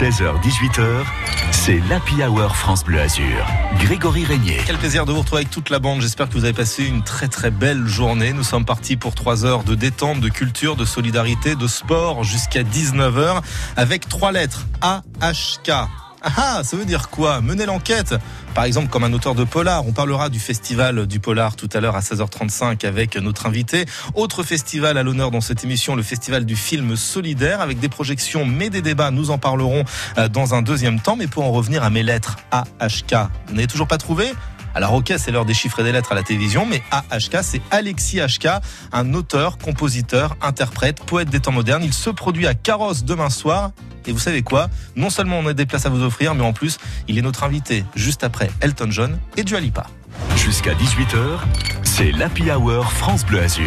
16h-18h, c'est l'Happy Hour France Bleu Azur. Grégory Régnier. Quel plaisir de vous retrouver avec toute la bande. J'espère que vous avez passé une très très belle journée. Nous sommes partis pour 3 heures de détente, de culture, de solidarité, de sport jusqu'à 19h avec trois lettres A, H, K. Ah, ça veut dire quoi? Mener l'enquête? Par exemple comme un auteur de polar. On parlera du festival du polar tout à l'heure à 16h35 avec notre invité. Autre festival à l'honneur dans cette émission, le festival du film solidaire avec des projections mais des débats. Nous en parlerons euh, dans un deuxième temps. Mais pour en revenir à mes lettres A, H, K, vous n'avez toujours pas trouvé? Alors ok, c'est l'heure des chiffres et des lettres à la télévision, mais AHK, c'est Alexis HK, un auteur, compositeur, interprète, poète des temps modernes. Il se produit à Carrosse demain soir. Et vous savez quoi? Non seulement on a des places à vous offrir, mais en plus, il est notre invité juste après Elton John et Dua Lipa. Jusqu'à 18h, c'est l'Happy Hour France Bleu Azur.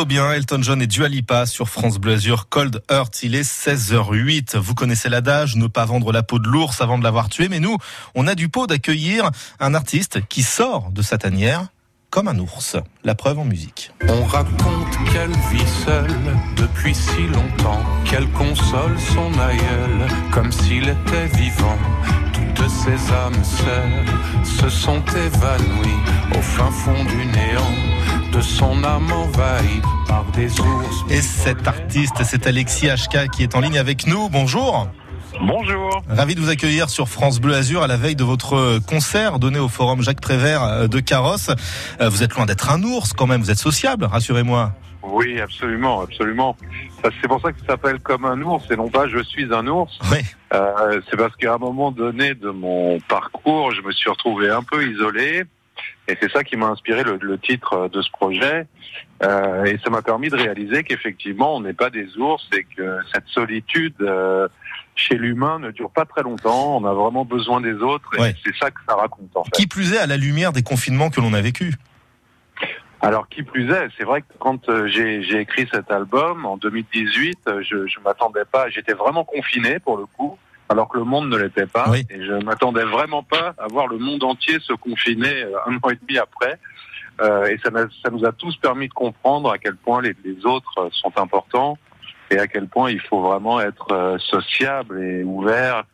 Bien. Elton John et Dua Lipa sur France Bleu Cold Heart. Il est 16h08. Vous connaissez l'adage, ne pas vendre la peau de l'ours avant de l'avoir tué. Mais nous, on a du pot d'accueillir un artiste qui sort de sa tanière comme un ours. La preuve en musique. On raconte qu'elle vit seule depuis si longtemps, qu'elle console son aïeul comme s'il était vivant. Toutes ces âmes seules se sont évanouies au fin fond du néant de son âme envahie par des ours. Et cet artiste, c'est Alexis HK qui est en ligne avec nous. Bonjour. Bonjour. Ravi de vous accueillir sur France Bleu Azur à la veille de votre concert donné au Forum Jacques Prévert de Carrosse. Vous êtes loin d'être un ours quand même, vous êtes sociable, rassurez-moi. Oui, absolument, absolument. C'est pour ça que ça s'appelle comme un ours et non pas je suis un ours. Oui. Euh, c'est parce qu'à un moment donné de mon parcours, je me suis retrouvé un peu isolé. Et c'est ça qui m'a inspiré le, le, titre de ce projet. Euh, et ça m'a permis de réaliser qu'effectivement, on n'est pas des ours et que cette solitude euh, chez l'humain ne dure pas très longtemps. On a vraiment besoin des autres. Et Ouais. c'est ça que ça raconte en fait. Qui plus est à la lumière des confinements que l'on a vécu. Alors qui plus est, c'est vrai que quand euh, j'ai écrit cet album en 2018, euh, je je m'attendais pas, j'étais vraiment confiné pour le coup, alors que le monde ne l'était pas, Oui. et je m'attendais vraiment pas à voir le monde entier se confiner euh, un an et demi après. Euh, et ça, nous a tous permis de comprendre à quel point les, les autres sont importants et à quel point il faut vraiment être euh, sociable et ouvert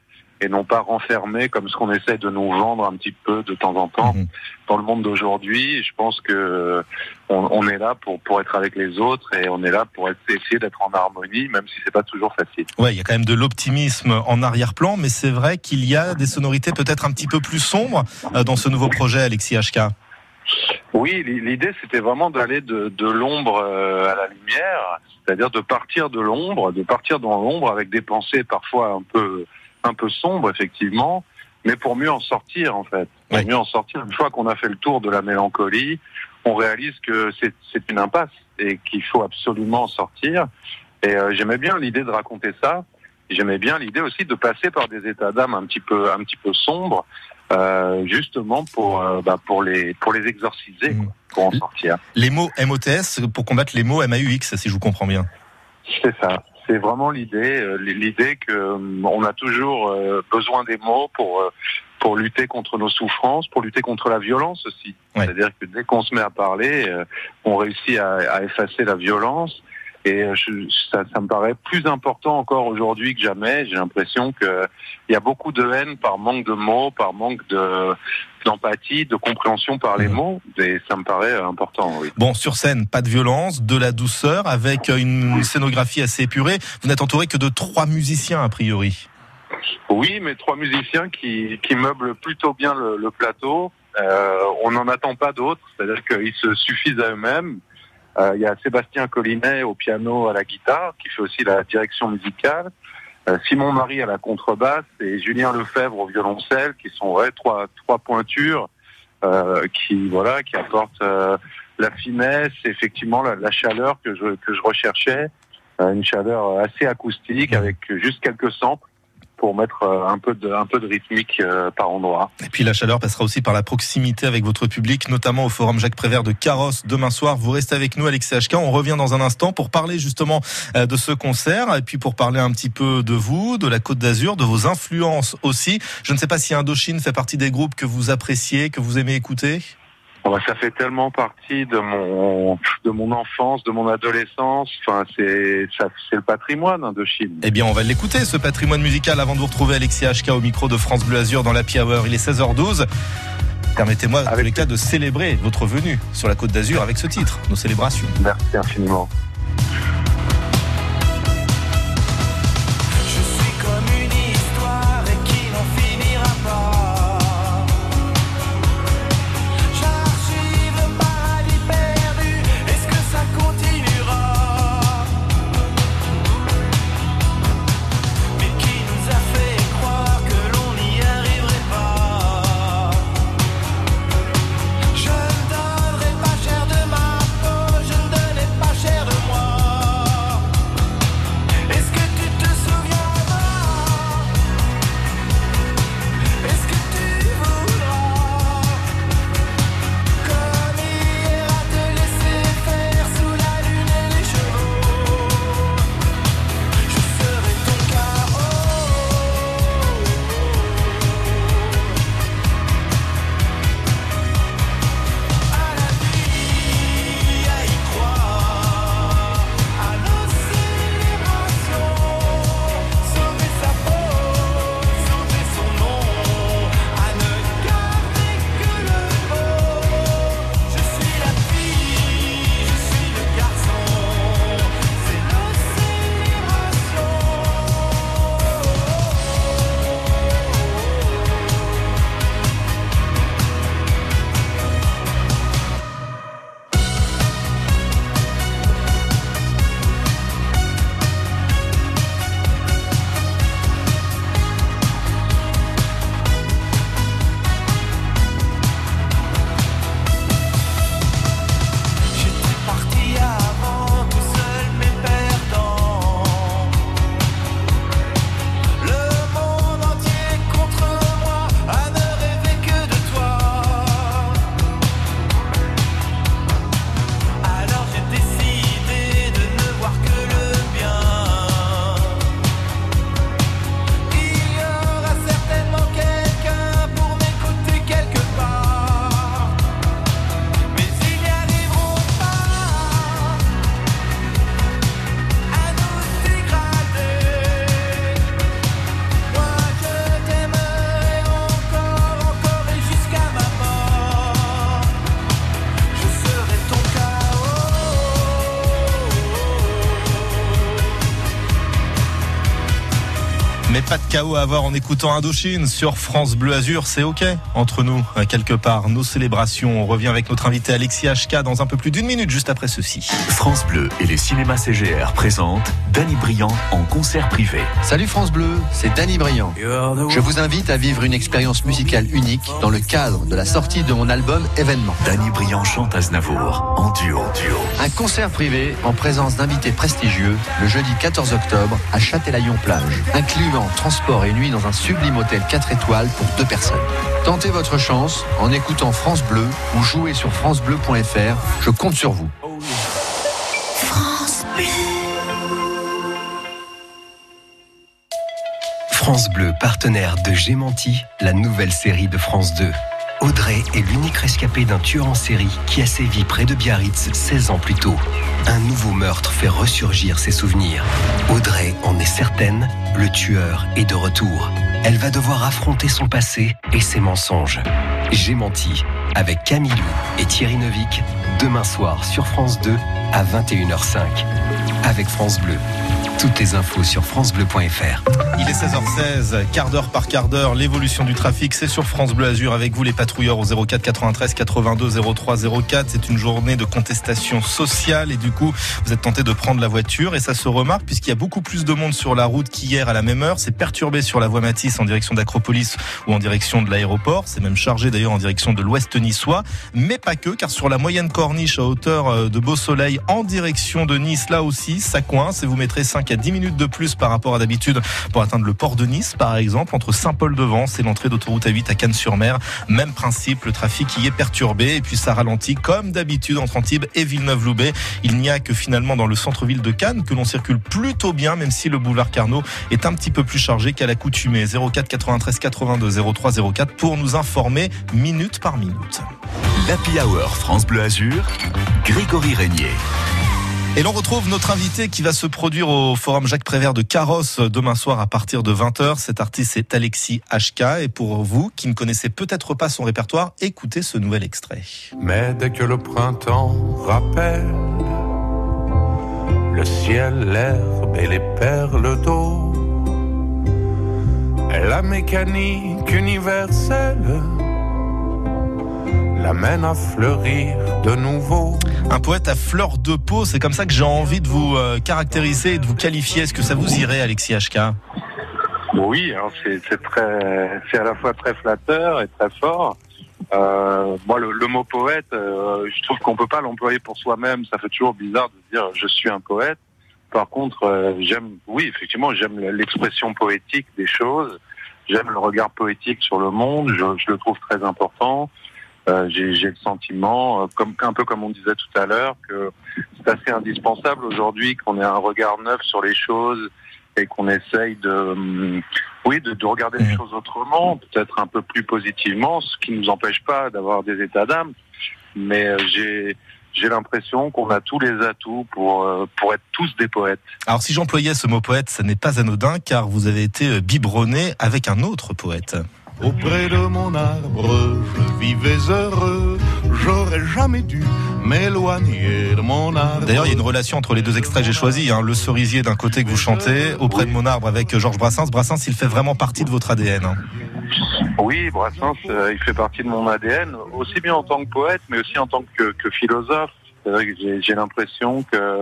et non pas renfermé comme ce qu'on essaie de nous vendre un petit peu de temps en temps Mhm. dans le monde d'aujourd'hui. Je pense que on, on est là pour pour être avec les autres et on est là pour être- essayer d'être en harmonie, même si c'est pas toujours facile. Ouais, il y a quand même de l'optimisme en arrière-plan, mais c'est vrai qu'il y a des sonorités peut-être un petit peu plus sombres euh, dans ce nouveau projet, Alexis HK. Oui, l'i- l'idée c'était vraiment d'aller de, de l'ombre euh, à la lumière, c'est-à-dire de partir de l'ombre, de partir dans l'ombre avec des pensées parfois un peu un peu sombres effectivement, mais pour mieux en sortir en fait. Pour mieux en sortir, une fois qu'on a fait le tour de la mélancolie, on réalise que c'est une impasse et qu'il faut absolument en sortir. Et euh, j'aimais bien l'idée de raconter ça. J'aimais bien l'idée aussi de passer par des états d'âme un petit peu un petit peu sombres, euh, justement pour euh, bah, pour les pour les exorciser, quoi, pour en sortir. Les mots MOTS pour combattre les mots MAUX, si je vous comprends bien. C'est ça. C'est vraiment l'idée, euh, l'idée que euh, on a toujours euh, besoin des mots pour pour lutter contre nos souffrances, pour lutter contre la violence aussi. Ouais. C'est-à-dire que dès qu'on se met à parler, on réussit à, à effacer la violence. Et euh, je- ça, ça me paraît plus important encore aujourd'hui que jamais. J'ai l'impression que il y a beaucoup de haine par manque de mots, par manque de d'empathie, de compréhension par les mots. Et ça me paraît important. Oui. Bon, sur scène, pas de violence, de la douceur, avec une scénographie assez épurée. Vous n'êtes entouré que de trois musiciens, a priori. Oui, mais trois musiciens qui, qui meublent plutôt bien le, le plateau. Euh, on n'en attend pas d'autres, c'est-à-dire qu'ils se suffisent à eux-mêmes. Euh, Il y a Sébastien Collinet au piano, à la guitare, qui fait aussi la direction musicale. Euh, Simon Marie à la contrebasse et Julien Lefebvre au violoncelle, qui sont ouais, trois, trois pointures euh, qui voilà qui apportent euh, la finesse, effectivement la, la chaleur que je que je recherchais, Euh, une chaleur assez acoustique avec juste quelques samples pour mettre euh, un peu de un peu de rythmique euh, par endroit. Et puis la chaleur passera aussi par la proximité avec votre public, notamment au Forum Jacques Prévert de Carrosse demain soir. Vous restez avec nous, Alexis HK. On revient dans un instant pour parler justement euh, de ce concert et puis pour parler un petit peu de vous, de la Côte d'Azur, de vos influences aussi. Je ne sais pas si Indochine fait partie des groupes que vous appréciez, que vous aimez écouter. Bon, bah, ça fait tellement partie de mon de mon enfance, de mon adolescence. Enfin, c'est c'est le patrimoine Indochine. Eh bien, on va l'écouter, ce patrimoine musical, avant de vous retrouver Alexis HK au micro de France Bleu Azur dans la Hour. Il est 16h12. Permettez-moi, dans Avec- les cas, de célébrer votre venue sur la Côte d'Azur avec ce titre, nos célébrations. Merci infiniment. Pas de chaos à avoir en écoutant Indochine sur France Bleu Azur, c'est ok entre nous, euh, quelque part. Nos célébrations, on revient avec notre invité Alexis HK dans un peu plus d'une minute, juste après ceci. France Bleu et les cinémas CGR présentent Danny Briand en concert privé. Salut France Bleu, c'est Danny Briand. Je vous invite à vivre une expérience musicale unique dans le cadre de la sortie de mon album Événement. Danny Briand chante Aznavour en duo. duo. Un concert privé en présence d'invités prestigieux le jeudi 14 octobre à Châtelaillon-Plage, incluant transport et nuit dans un sublime hôtel 4 étoiles pour deux personnes. Tentez votre chance en écoutant France Bleu ou jouez sur francebleu.fr. Je compte sur vous. France Bleu, partenaire de Gémenti, la nouvelle série de France 2. Audrey est l'unique rescapée d'un tueur en série qui a sévi près de Biarritz 16 ans plus tôt. Un nouveau meurtre fait ressurgir ses souvenirs. Audrey en est certaine, le tueur est de retour. Elle va devoir affronter son passé et ses mensonges. J'ai menti avec Camille Lou et Thierry Neuvik demain soir sur France 2 à 21h05 avec France Bleu. Toutes les infos sur francebleu.fr. Il est 16h16, quart d'heure par quart d'heure, l'évolution du trafic, c'est sur France Bleu Azur avec vous les patrouilleurs au 04 93 82 03 04. C'est une journée de contestation sociale et du coup, vous êtes tenté de prendre la voiture et ça se remarque puisqu'il y a beaucoup plus de monde sur la route qu'hier à la même heure. C'est perturbé sur la voie Matisse en direction d'Acropolis ou en direction de l'aéroport. C'est même chargé d'ailleurs en direction de l'ouest niçois, mais pas que car sur la moyenne corniche à hauteur euh, de Beau Soleil en direction de Nice, là aussi, ça coince et vous mettrez 5 à 10 minutes de plus par rapport à d'habitude pour atteindre le port de Nice, par exemple, entre Saint-Paul-de-Vence et l'entrée d'autoroute A8 à Cannes-sur-Mer. Même principe, le trafic y est perturbé et puis ça ralentit comme d'habitude entre Antibes et Villeneuve-Loubet. Il n'y a que finalement dans le centre-ville de Cannes que l'on circule plutôt bien, même si le boulevard Carnot est un petit peu plus chargé qu'à l'accoutumée. 04 93 82 03 04 pour nous informer minute par minute. L'Happy Hour France Bleu Azur, Grégory Régnier. Et l'on retrouve notre invité qui va se produire au Forum Jacques Prévert de Carrosse demain soir à partir de 20h. Cet artiste est Alexis HK. Et pour vous qui ne connaissez peut-être pas son répertoire, écoutez ce nouvel extrait. Mais dès que le printemps rappelle le ciel, l'herbe et les perles d'eau, la mécanique universelle l'amène à fleurir de nouveau. Un poète à fleur de peau, c'est comme ça que j'ai envie de vous euh, caractériser et de vous qualifier. Est-ce que ça vous irait, Alexis HK Oui, hein, c'est c'est très, c'est à la fois très flatteur et très fort. Euh, moi, le, le mot poète, euh, je trouve qu'on peut pas l'employer pour soi-même. Ça fait toujours bizarre de dire je suis un poète. Par contre, euh, j'aime, oui, effectivement, j'aime l'expression poétique des choses. J'aime le regard poétique sur le monde. Je, je le trouve très important. Euh, J'ai le sentiment, euh, comme un peu comme on disait tout à l'heure, que c'est assez indispensable aujourd'hui qu'on ait un regard neuf sur les choses et qu'on essaye de, hum, oui, de, de regarder les Mhm. choses autrement, peut-être un peu plus positivement, ce qui ne nous empêche pas d'avoir des états d'âme. Mais euh, j'ai j'ai l'impression qu'on a tous les atouts pour euh, pour être tous des poètes. Alors si j'employais ce mot poète, ce n'est pas anodin car vous avez été euh, biberonné avec un autre poète. Auprès de mon arbre, je vivais heureux. J'aurais jamais dû m'éloigner de mon arbre. D'ailleurs, il y a une relation entre les deux extraits que j'ai choisis. hein. Le cerisier d'un côté que vous chantez, auprès de mon arbre avec euh, Georges Brassens. Brassens, il fait vraiment partie de votre ADN. hein. Oui, Brassens, euh, il fait partie de mon ADN, aussi bien en tant que poète, mais aussi en tant que, que philosophe. C'est vrai que j'ai j'ai l'impression que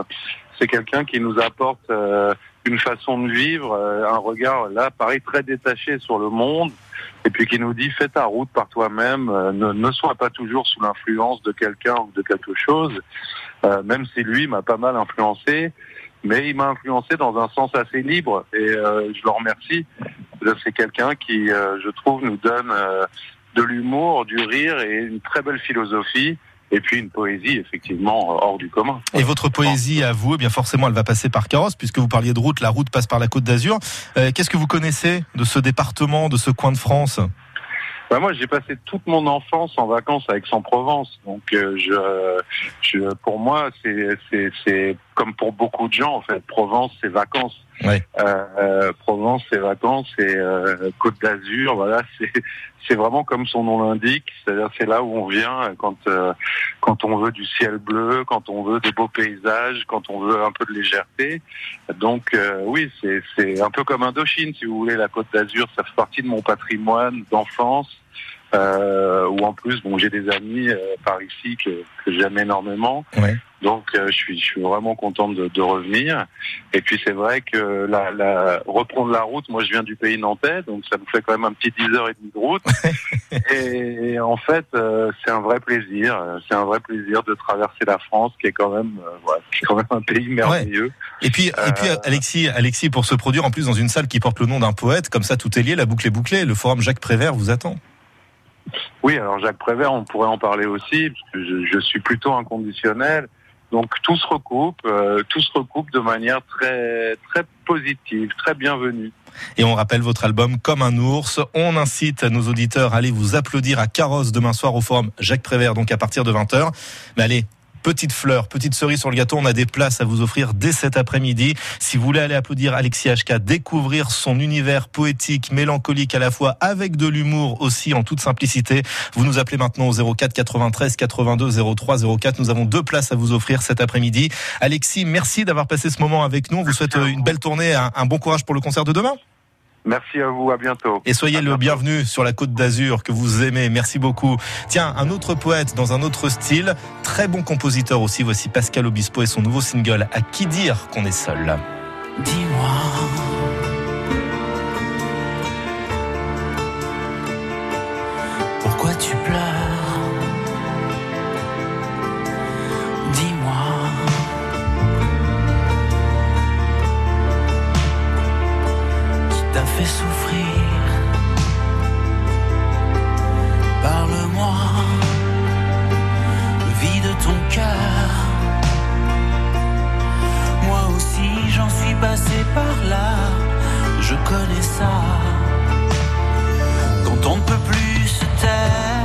c'est quelqu'un qui nous apporte euh, une façon de vivre, euh, un regard, là, pareil, très détaché sur le monde, et puis qui nous dit fais ta route par toi-même, euh, ne, ne sois pas toujours sous l'influence de quelqu'un ou de quelque chose, euh, même si lui m'a pas mal influencé, mais il m'a influencé dans un sens assez libre, et euh, je le remercie. C'est quelqu'un qui, euh, je trouve, nous donne euh, de l'humour, du rire et une très belle philosophie. Et puis une poésie, effectivement, euh, hors du commun. Et votre poésie à vous, eh bien forcément, elle va passer par Carrosse, puisque vous parliez de route. La route passe par la Côte d'Azur. Euh, Qu'est-ce que vous connaissez de ce département, de ce coin de France? Bah, moi, j'ai passé toute mon enfance en vacances à Aix-en-Provence. Donc, euh, je, je, pour moi, c'est comme pour beaucoup de gens, en fait. Provence, c'est vacances. Ouais. Euh, Provence, c'est vacances et euh, Côte d'Azur, voilà, c'est c'est vraiment comme son nom l'indique, c'est-à-dire c'est là où on vient quand euh, quand on veut du ciel bleu, quand on veut des beaux paysages, quand on veut un peu de légèreté. Donc oui, c'est c'est un peu comme Indochine, si vous voulez, la Côte d'Azur, ça fait partie de mon patrimoine d'enfance. Euh, où en plus, bon, j'ai des amis euh, par ici que, que j'aime énormément. Ouais. Donc, euh, je suis, je suis vraiment contente de, de revenir. Et puis, c'est vrai que la, la, reprendre la route, moi, je viens du pays nantais, donc ça nous fait quand même un petit 10 heures et demie de route. et, et en fait, euh, c'est un vrai plaisir. C'est un vrai plaisir de traverser la France, qui est quand même, voilà, qui est quand même un pays merveilleux. Et puis, et puis Alexis, Alexis, pour se produire en plus dans une salle qui porte le nom d'un poète, comme ça tout est lié, la boucle est bouclée. Le forum Jacques Prévert vous attend. Oui, alors Jacques Prévert, on pourrait en parler aussi, parce que je, je suis plutôt inconditionnel. Donc tout se recoupe, euh, tout se recoupe de manière très très positive, très bienvenue. Et on rappelle votre album Comme un ours. On incite nos auditeurs à aller vous applaudir à Carrosse demain soir au forum Jacques Prévert, donc à partir de 20h. Mais allez, petite fleur, petite cerise sur le gâteau, on a des places à vous offrir dès cet après-midi. Si vous voulez aller applaudir Alexis HK, découvrir son univers poétique, mélancolique à la fois, avec de l'humour aussi en toute simplicité, vous nous appelez maintenant au 04 93 82 03 04. Nous avons deux places à vous offrir cet après-midi. Alexis, merci d'avoir passé ce moment avec nous. On vous souhaite une belle tournée, un bon courage pour le concert de demain. Merci à vous, à bientôt. Et soyez À le bientôt. bienvenu sur la côte d'Azur que vous aimez. Merci beaucoup. Tiens, un autre poète dans un autre style, très bon compositeur aussi. Voici Pascal Obispo et son nouveau single À qui dire qu'on est seul? Dis-moi. Pourquoi tu pleures? Fait souffrir Parle-moi. Vide ton cœur. Moi aussi j'en suis passé par là, je connais ça. Quand on ne peut plus se taire,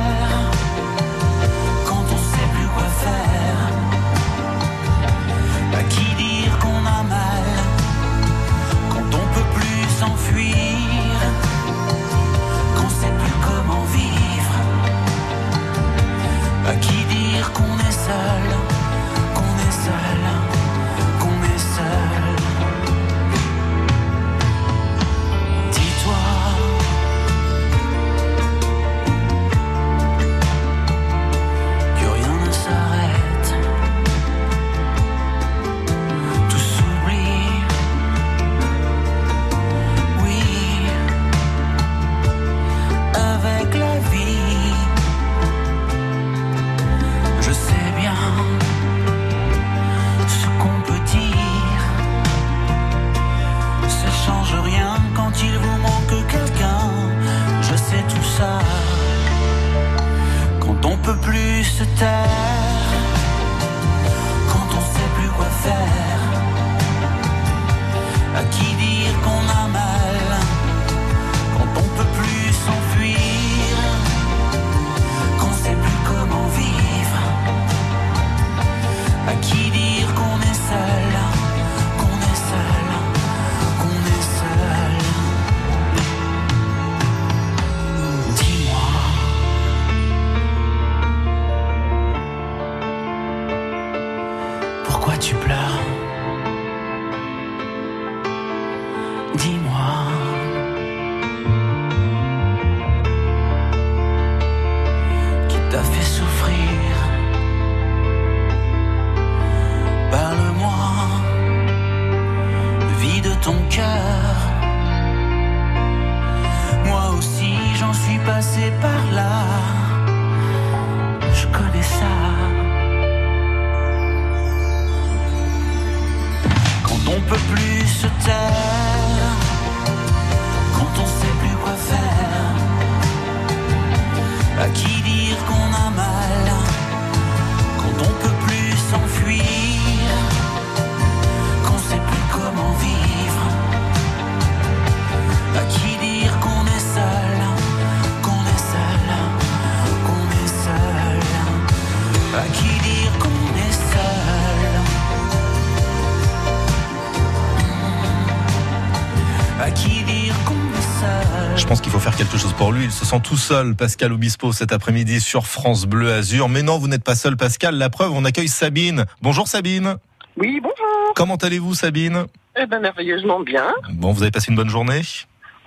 quelque chose pour lui. Il se sent tout seul, Pascal Obispo, cet après-midi sur France Bleu Azur. Mais non, vous n'êtes pas seul, Pascal. La preuve, on accueille Sabine. Bonjour Sabine. Oui, bonjour. Comment allez-vous, Sabine? Eh ben, merveilleusement bien. Bon, vous avez passé une bonne journée?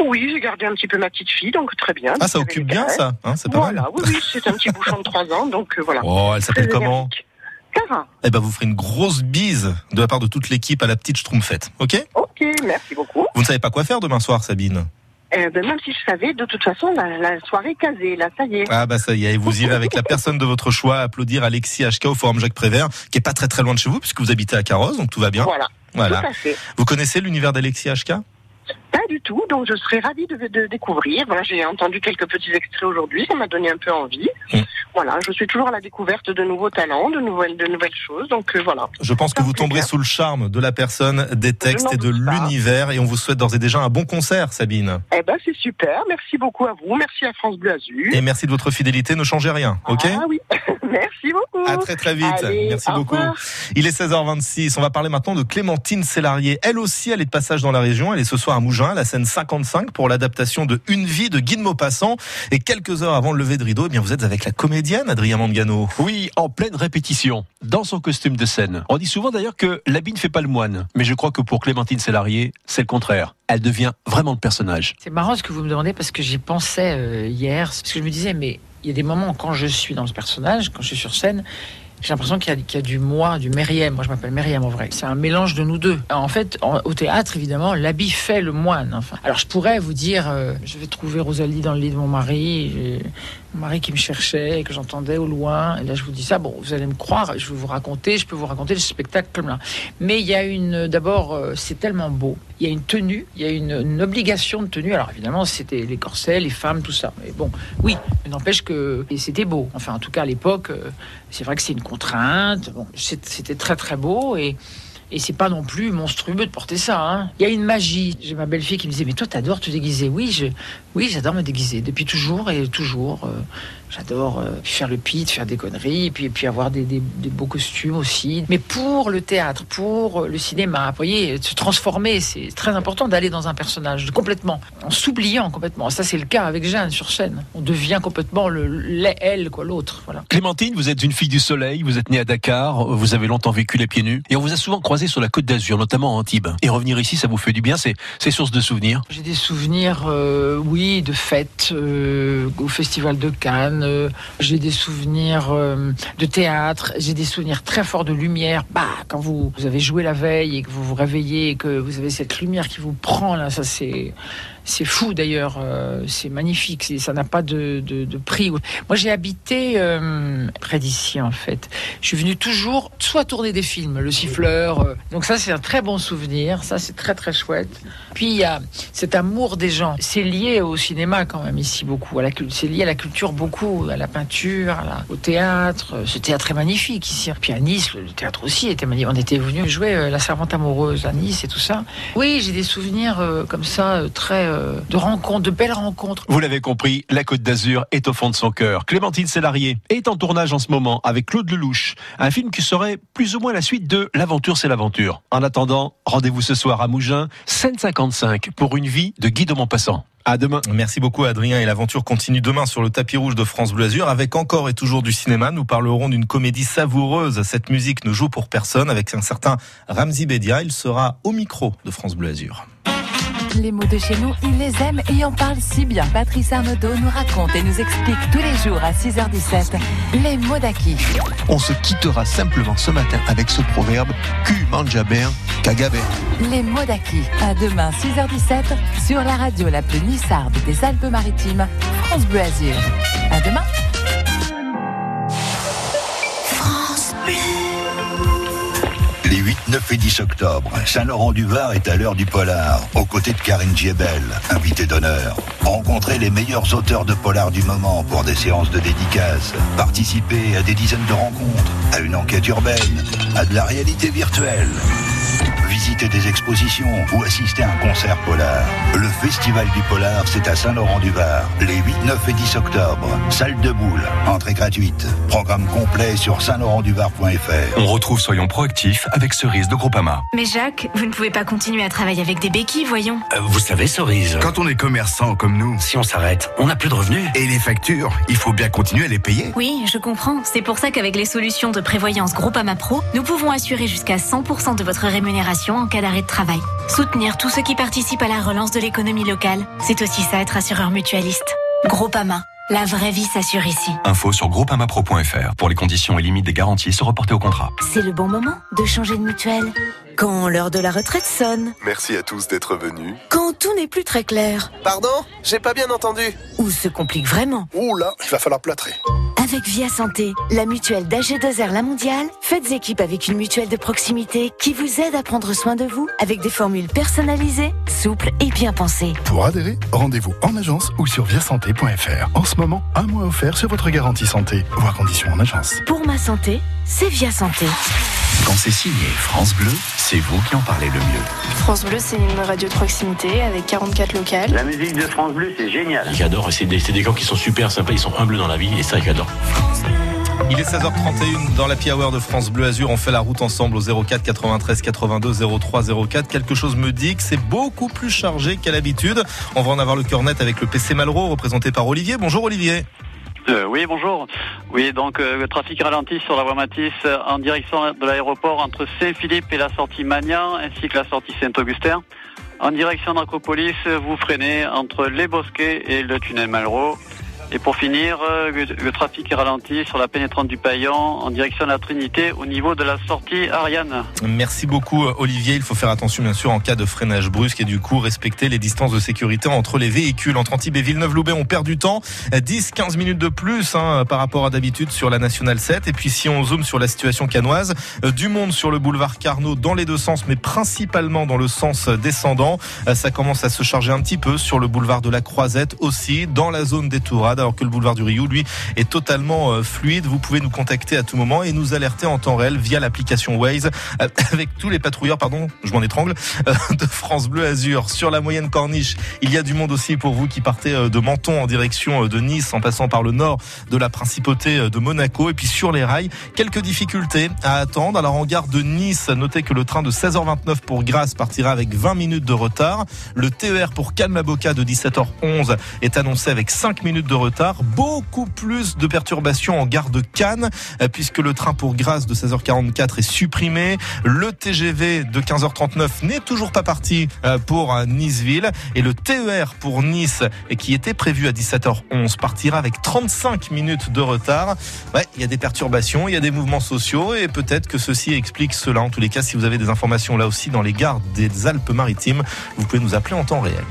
Oui, j'ai gardé un petit peu ma petite fille, donc très bien. Ah, ça occupe bien, ça hein, C'est pas Voilà, mal oui, oui, c'est un petit bouchon de 3 ans, donc euh, voilà. Oh, elle s'appelle comment? Clara. Eh ben, vous ferez une grosse bise de la part de toute l'équipe à la petite Schtroumpfette. Ok? Ok, merci beaucoup. Vous ne savez pas quoi faire demain soir, Sabine? Eh ben, même si je savais, de toute façon, la, la soirée est casée, là, ça y est. Ah bah ça y est, et vous irez avec la personne de votre choix applaudir Alexis HK au Forum Jacques Prévert, qui est pas très très loin de chez vous, puisque vous habitez à Carrosse, donc tout va bien. Voilà, Voilà. tout à fait. Vous connaissez l'univers d'Alexis HK Pas du tout, donc je serais ravie de, de découvrir. Voilà, j'ai entendu quelques petits extraits aujourd'hui, ça m'a donné un peu envie. Mm. Voilà, je suis toujours à la découverte de nouveaux talents, de nouvelles, de nouvelles choses, donc euh, voilà. Je pense que vous tomberez sous le charme de la personne, des textes et de l'univers, et on vous souhaite d'ores et déjà un bon concert, Sabine. Eh ben, c'est super. Merci beaucoup à vous. Merci à France Bleu Azur. Et merci de votre fidélité, ne changez rien, ok? Ah oui. Merci beaucoup. À très très vite. Allez, Merci au beaucoup. revoir. Il est 16h26. On va parler maintenant de Clémentine Célarier. Elle aussi, elle est de passage dans la région. Elle est ce soir à Mougins, à la scène 55, pour l'adaptation de Une vie de Guy de Maupassant. Et quelques heures avant le lever de rideau, eh bien, vous êtes avec la comédienne Adrien Mangano. Oui, en pleine répétition, dans son costume de scène. On dit souvent d'ailleurs que l'habit ne fait pas le moine, mais je crois que pour Clémentine Célarier, c'est le contraire. Elle devient vraiment le personnage. C'est marrant ce que vous me demandez parce que j'y pensais euh, hier. Parce que je me disais, mais il y a des moments quand je suis dans ce personnage, quand je suis sur scène, j'ai l'impression qu'il y, a- qu'il y a du moi, du Meriem. Moi, je m'appelle Meriem en vrai. C'est un mélange de nous deux. En fait, en- au théâtre, évidemment, l'habit fait le moine. Enfin, alors, je pourrais vous dire, euh, je vais trouver Rosalie dans le lit de mon mari. Mari qui me cherchait et que j'entendais au loin. Et là, je vous dis ça. Bon, vous allez me croire. Je vais vous raconter. Je peux vous raconter le spectacle comme. Mais il y a une. D'abord, euh, c'est tellement beau. Il y a une tenue. Il y a une, une obligation de tenue. Alors, évidemment, c'était les corsets, les femmes, tout ça. Mais bon, oui. N'empêche que c'était beau. Enfin, en tout cas, à l'époque, euh, c'est vrai que c'est une contrainte. Bon, c'était très très beau et. Et c'est pas non plus monstrueux de porter ça. hein. Il y a une magie. J'ai ma belle-fille qui me disait Mais toi, t'adores te déguiser Oui, oui j'adore me déguiser. Depuis toujours et toujours. euh, j'adore euh, faire le pitch, faire des conneries, et puis, et puis avoir des, des- des beaux costumes aussi. Mais pour le théâtre, pour euh, le cinéma, vous voyez, se transformer, c'est très important d'aller dans un personnage complètement, en s'oubliant complètement. Ça, c'est le cas avec Jeanne sur scène. On devient complètement le, le- elle, quoi, l'autre. Voilà. Clémentine, vous êtes une fille du soleil, vous êtes née à Dakar, vous avez longtemps vécu les pieds nus, et on vous a souvent croisé sur la côte d'Azur, notamment à Antibes. Et revenir ici, ça vous fait du bien, c'est c'est source de souvenirs. J'ai des souvenirs, euh, oui, de fêtes euh, au Festival de Cannes. Euh, j'ai des souvenirs euh, de théâtre. J'ai des souvenirs très forts de lumière. Bah, quand vous, vous avez joué la veille et que vous vous réveillez et que vous avez cette lumière qui vous prend là, ça c'est c'est fou d'ailleurs. euh, c'est magnifique. Ça n'a pas de, prix. Moi, j'ai habité euh, près d'ici en fait. Je suis venu toujours soit tourner des films, Le Siffleur. euh, donc ça c'est un très bon souvenir. Ça c'est très très chouette. Puis il y a cet amour des gens. C'est lié au cinéma quand même ici beaucoup. C'est lié à la culture beaucoup, à la peinture, à la- au théâtre. Ce théâtre est magnifique ici. Puis à Nice, le, théâtre aussi était magnifique. On était venu jouer La Servante amoureuse à Nice et tout ça. Oui, j'ai des souvenirs comme ça, très euh, de rencontres, de belles rencontres. Vous l'avez compris, la Côte d'Azur est au fond de son cœur. Clémentine Célarier est en tournage en ce moment avec Claude Lelouch, un film qui serait plus ou moins la suite de L'aventure c'est l'aventure. En attendant, rendez-vous ce soir à Mougins, scène 55 pour une vie de Guy de Maupassant. À demain. Merci beaucoup Adrien et l'aventure continue demain sur le tapis rouge de France Bleu Azur avec encore et toujours du cinéma. Nous parlerons d'une comédie savoureuse. Cette musique ne joue pour personne avec un certain Ramzi Bedia. Il sera au micro de France Bleu Azur. Les mots de chez nous, ils les aiment et en parlent si bien. Patrice Arnaudot nous raconte et nous explique tous les jours à 6h17 les mots d'acquis. On se quittera simplement ce matin avec ce proverbe Q mangea bien, caga bien. Les mots d'acquis. À demain 6h17 sur la radio la plus nissarde des Alpes-Maritimes, France Bleu Azur. À demain. 9 et 10 octobre, Saint-Laurent-du-Var est à l'heure du polar, aux côtés de Karine Giebel, invitée d'honneur. Rencontrez les meilleurs auteurs de polar du moment pour des séances de dédicaces. Participez à des dizaines de rencontres, à une enquête urbaine, à de la réalité virtuelle. Visiter des expositions ou assister à un concert polar. Le Festival du Polar, c'est à Saint-Laurent-du-Var, les 8, 9 et 10 octobre. Salle de boule, entrée gratuite. Programme complet sur saint-laurent-du-var.fr. On retrouve Soyons proactifs avec Cerise de Groupama. Mais Jacques, vous ne pouvez pas continuer à travailler avec des béquilles, voyons. Euh, vous savez, Cerise, quand on est commerçant comme nous, si on s'arrête, on n'a plus de revenus. Et les factures, il faut bien continuer à les payer. Oui, je comprends. C'est pour ça qu'avec les solutions de prévoyance Groupama Pro, nous pouvons assurer jusqu'à 100% de votre rémunération en cas d'arrêt de travail. Soutenir tous ceux qui participent à la relance de l'économie locale, c'est aussi ça être assureur mutualiste. Groupama. La vraie vie s'assure ici. Info sur groupamapro.fr. Pour les conditions et limites des garanties, se reporter au contrat. C'est le bon moment de changer de mutuelle. Quand l'heure de la retraite sonne. Merci à tous d'être venus. Quand tout n'est plus très clair. Pardon J'ai pas bien entendu. Ou se complique vraiment. Ouh là, il va falloir plâtrer. Avec Via Santé, la mutuelle d'AG2R La Mondiale, faites équipe avec une mutuelle de proximité qui vous aide à prendre soin de vous avec des formules personnalisées, souples et bien pensées. Pour adhérer, rendez-vous en agence ou sur viasanté.fr. En ce moment, un mois offert sur votre garantie santé. Voir conditions en agence. Pour ma santé, c'est Via Santé. Quand c'est signé France Bleu, c'est vous qui en parlez le mieux. France Bleu, c'est une radio de proximité avec 44 locales. La musique de France Bleu, c'est génial. J'adore, c'est des, des gens qui sont super sympas, ils sont humbles dans la vie et ça j'adore. Il est 16h31 dans la Hour de France Bleu Azur. On fait la route ensemble au 04 93 82 03 04. Quelque chose me dit que c'est beaucoup plus chargé qu'à l'habitude. On va en avoir le cœur net avec le PC Malraux représenté par Olivier. Bonjour Olivier. Euh, oui, bonjour. Oui, donc euh, le trafic ralentit sur la voie Matisse euh, en direction de l'aéroport entre Saint-Philippe et la sortie Magnan, ainsi que la sortie Saint-Augustin. En direction d'Acropolis, vous freinez entre les Bosquets et le tunnel Malraux. Et pour finir, euh, le, trafic est ralenti sur la pénétrante du Paillon en direction de la Trinité au niveau de la sortie Ariane. Merci beaucoup Olivier. Il faut faire attention bien sûr en cas de freinage brusque et du coup respecter les distances de sécurité entre les véhicules. Entre Antibes et Villeneuve-Loubet, on perd du temps. 10-15 minutes de plus hein, par rapport à d'habitude sur la Nationale 7. Et puis si on zoome sur la situation canoise, euh, du monde sur le boulevard Carnot dans les deux sens, mais principalement dans le sens descendant. Euh, ça commence à se charger un petit peu sur le boulevard de la Croisette aussi, dans la zone des Tourades alors que le boulevard du Rio, lui, est totalement euh, fluide. Vous pouvez nous contacter à tout moment et nous alerter en temps réel via l'application Waze euh, avec tous les patrouilleurs, pardon, je m'en étrangle, euh, de France Bleu Azur. Sur la moyenne corniche, il y a du monde aussi pour vous qui partez de Menton en direction de Nice en passant par le nord de la principauté de Monaco. Et puis sur les rails, quelques difficultés à attendre. Alors en gare de Nice, notez que le train de 16h29 pour Grasse partira avec 20 minutes de retard. Le TER pour Calmaboca de 17h11 est annoncé avec 5 minutes de retard. Beaucoup plus de perturbations en gare de Cannes, euh, puisque le train pour Grasse de 16h44 est supprimé. Le TGV de 15h39 n'est toujours pas parti euh, pour euh, Niceville. Et le TER pour Nice, qui était prévu à 17h11, partira avec 35 minutes de retard. Ouais, il y a des perturbations, il y a des mouvements sociaux, et peut-être que ceci explique cela. En tous les cas, si vous avez des informations là aussi dans les gares des Alpes-Maritimes, vous pouvez nous appeler en temps réel.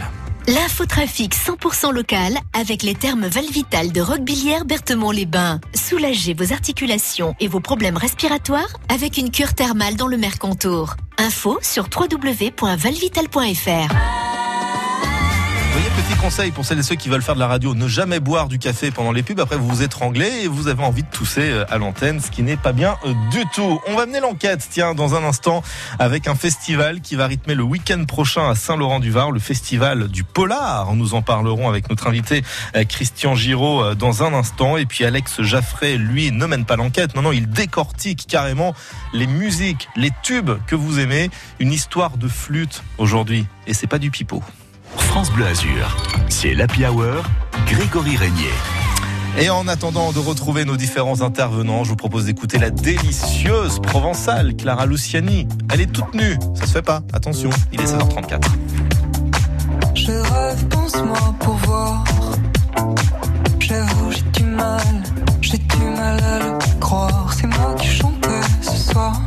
L'infotrafic 100% local avec les termes Valvital de Roquebillière Berthemont-les-Bains. Soulagez vos articulations et vos problèmes respiratoires avec une cure thermale dans le Mercontour. Info sur www.valvital.fr. Petit conseil pour celles et ceux qui veulent faire de la radio, ne jamais boire du café pendant les pubs. Après, vous vous étranglez et vous avez envie de tousser euh, à l'antenne, ce qui n'est pas bien euh, du tout. On va mener l'enquête, tiens, dans un instant, avec un festival qui va rythmer le week-end prochain à Saint-Laurent-du-Var, le festival du Polar. Nous en parlerons avec notre invité euh, Christian Giraud dans un instant. Et puis Alex Jaffray, lui, ne mène pas l'enquête. Non, non, il décortique carrément les musiques, les tubes que vous aimez. Une histoire de flûte aujourd'hui. Et c'est pas du pipeau. France Bleu Azur, c'est l'Happy Hour, Grégory Régnier. Et en attendant de retrouver nos différents intervenants, je vous propose d'écouter la délicieuse provençale Clara Luciani. Elle est toute nue, ça se fait pas, attention, il est 16h34. Je rêve, pense-moi pour voir. J'avoue, j'ai du mal, j'ai du mal à le croire. C'est moi qui chantais ce soir.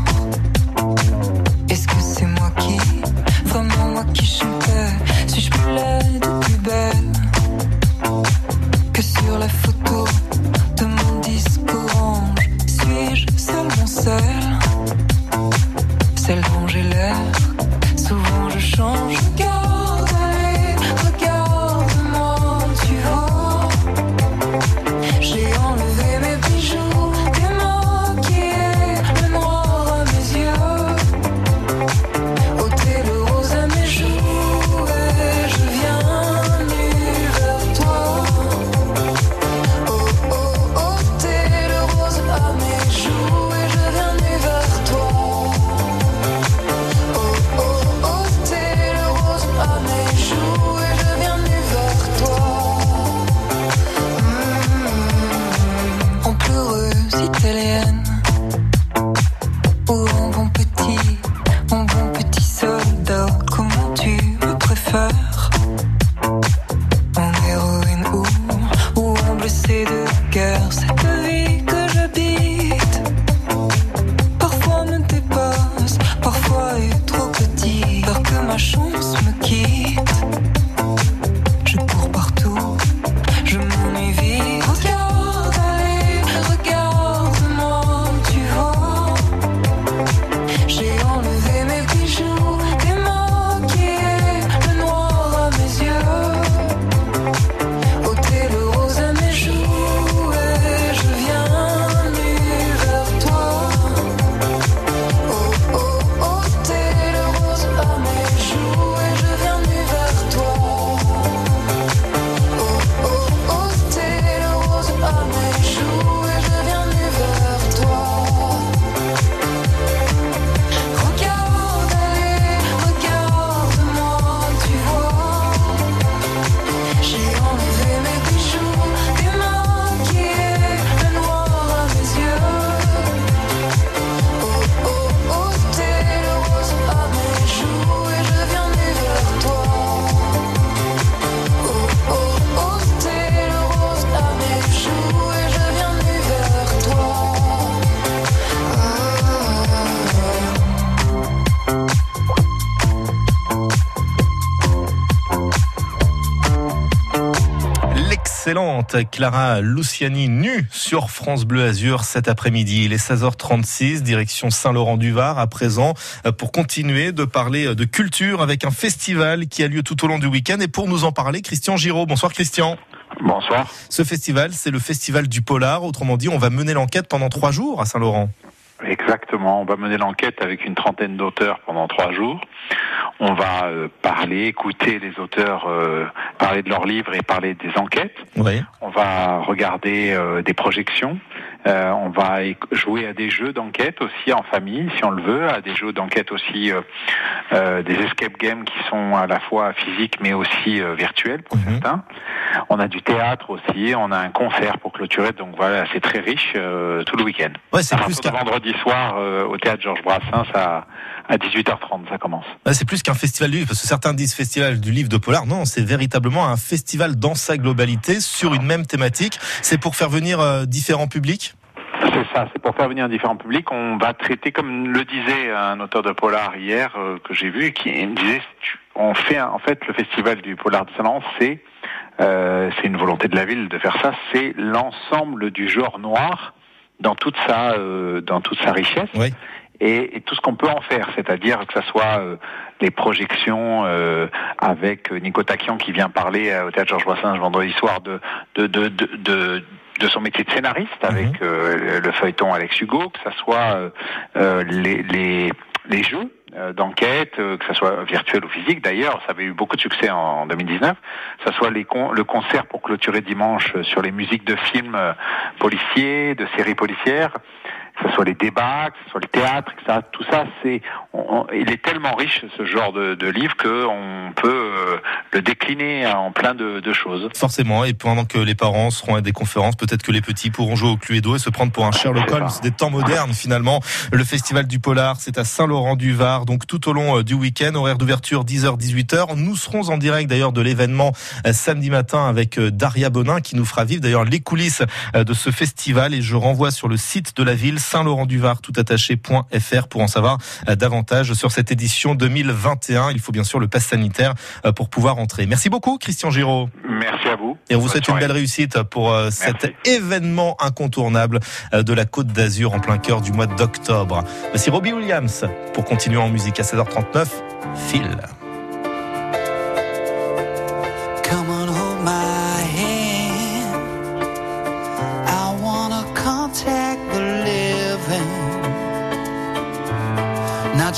Seulement Clara Luciani nue sur France Bleu Azur cet après-midi. Il est 16h36, direction Saint-Laurent-du-Var à présent euh, pour continuer de parler de culture avec un festival qui a lieu tout au long du week-end. Et pour nous en parler, Christian Giraud. Bonsoir Christian. Bonsoir. Ce festival, c'est le festival du polar. Autrement dit, on va mener l'enquête pendant trois jours à Saint-Laurent. Exactement. On va mener l'enquête avec une trentaine d'auteurs pendant trois jours. On va euh, parler, écouter les auteurs euh, parler de leurs livres et parler des enquêtes. Oui. On va regarder euh, des projections. Euh, on va jouer à des jeux d'enquête aussi en famille, si on le veut, à des jeux d'enquête aussi, euh, euh, des escape games qui sont à la fois physiques mais aussi euh, virtuels pour certains. On a du théâtre aussi, on a un concert pour clôturer, donc voilà, c'est très riche tout le week-end. Ouais, c'est plus de vendredi soir au théâtre Georges Brassens à, à 18h30, ça commence. Ah, c'est plus qu'un festival du livre, parce que certains disent festival du livre de polar. Non, c'est véritablement un festival dans sa globalité sur une même thématique. C'est pour faire venir euh, différents publics? C'est ça, c'est pour faire venir différents publics. On va traiter, comme le disait un auteur de polar hier euh, que j'ai vu, qui me disait, on fait un- en fait le festival du polar de Saint-Laurent, c'est euh, c'est une volonté de la ville de faire ça. C'est l'ensemble du genre noir dans toute sa euh, dans toute sa richesse. Et, et tout ce qu'on peut en faire, c'est-à-dire que ce soit euh, les projections euh, avec Nico Takian qui vient parler euh, au théâtre Georges Brassens vendredi soir de de de de, de son métier de scénariste avec euh, le feuilleton Alex Hugo, que ça soit euh, euh, les, les, les jeux euh, d'enquête, euh, que ça soit virtuel ou physique. D'ailleurs, ça avait eu beaucoup de succès en, 2019, que ça soit les con- le concert pour clôturer dimanche sur les musiques de films policiers, de séries policières, que ce soit les débats, que ce soit le théâtre, etc. Tout ça, c'est, il est tellement riche ce genre de, de livre qu'on peut euh, le décliner en plein de, de choses. Forcément, et pendant que les parents seront à des conférences, peut-être que les petits pourront jouer au Cluedo et se prendre pour un Sherlock Holmes des temps modernes finalement. Le Festival du Polar, c'est à Saint-Laurent-du-Var, donc tout au long euh, du week-end, horaire d'ouverture 10h-18h. Nous serons en direct d'ailleurs de l'événement euh, samedi matin avec euh, Daria Bonin qui nous fera vivre d'ailleurs les coulisses de ce festival et je renvoie sur le site de la ville Saint-Laurent-du-Var toutattaché.fr pour en savoir euh, davantage sur cette édition 2021. Il faut bien sûr le pass sanitaire euh, pour pouvoir entrer. Merci beaucoup Christian Giraud. Merci à vous. Et on vous souhaite une belle réussite pour euh, cet événement incontournable de la Côte d'Azur en plein cœur du mois d'octobre. Voici Robbie Williams pour continuer en musique à 16h39. Phil.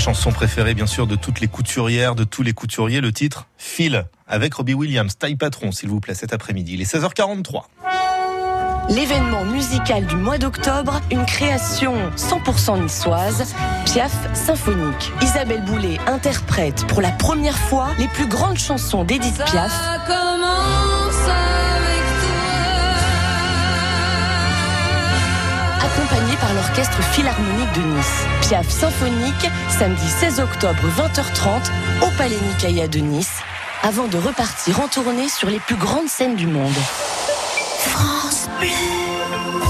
Chanson préférée, bien sûr, de toutes les couturières, de tous les couturiers, le titre Phil, avec Robbie Williams, taille patron, s'il vous plaît, cet après-midi. Il est 16h43. L'événement musical du mois d'octobre, une création 100% niçoise, Piaf symphonique. Isabelle Boulet interprète pour la première fois les plus grandes chansons d'Edith Piaf. Accompagnée par l'Orchestre Philharmonique de Nice. Piaf symphonique, samedi 16 octobre 20h30 au Palais Nicaïa de Nice, avant de repartir en tournée sur les plus grandes scènes du monde. France Bleu.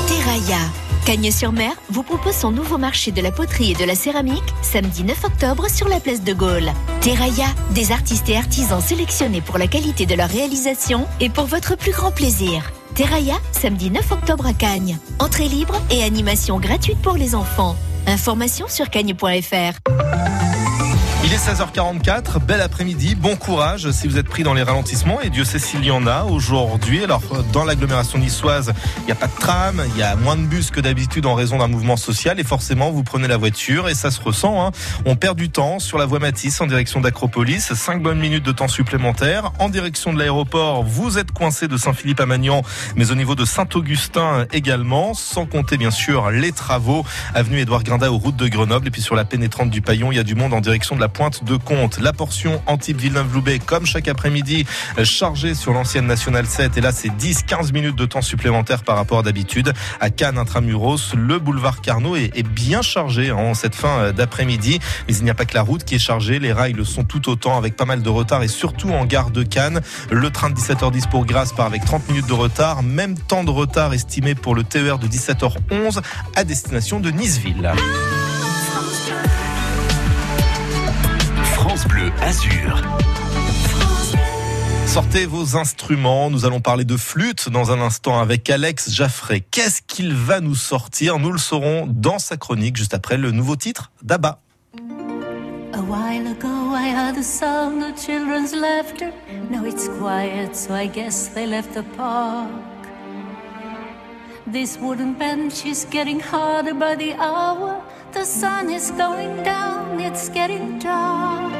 Terraia. Cagnes-sur-Mer vous propose son nouveau marché de la poterie et de la céramique samedi 9 octobre sur la place de Gaulle. Terraia, des artistes et artisans sélectionnés pour la qualité de leur réalisation et pour votre plus grand plaisir. Terraia, samedi 9 octobre à Cagnes. Entrée libre et animation gratuite pour les enfants. Information sur cagnes.fr. Il est 16h44, bel après-midi, bon courage si vous êtes pris dans les ralentissements et Dieu sait s'il y en a aujourd'hui. Alors dans l'agglomération niçoise, il n'y a pas de tram, il y a moins de bus que d'habitude en raison d'un mouvement social et forcément vous prenez la voiture et ça se ressent. Hein. On perd du temps sur la voie Matisse en direction d'Acropolis, 5 bonnes minutes de temps supplémentaire. En direction de l'aéroport, vous êtes coincé de Saint-Philippe à Magnan, mais au niveau de Saint-Augustin également, sans compter bien sûr les travaux. Avenue Édouard Grinda aux routes de Grenoble et puis sur la pénétrante du Paillon, il y a du monde en direction de la pointe de Comte. La portion Antibes Villeneuve-Loubet, comme chaque après-midi, chargée sur l'ancienne Nationale 7. Et là, c'est 10-15 minutes de temps supplémentaire par rapport à d'habitude. À Cannes, Intramuros, le boulevard Carnot est, est bien chargé en cette fin d'après-midi. Mais il n'y a pas que la route qui est chargée. Les rails le sont tout autant avec pas mal de retard et surtout en gare de Cannes. Le train de 17h10 pour Grasse part avec 30 minutes de retard. Même temps de retard estimé pour le TER de 17h11 à destination de Niceville. France Bleu Azur. Sortez vos instruments, nous allons parler de flûte dans un instant avec Alex Jaffray. Qu'est-ce qu'il va nous sortir? Nous le saurons dans sa chronique juste après le nouveau titre d'Abba. A while ago I heard the sound of children's laughter. Now it's quiet, so I guess they left the park. This wooden bench is getting harder by the hour. The sun is going down, it's getting dark.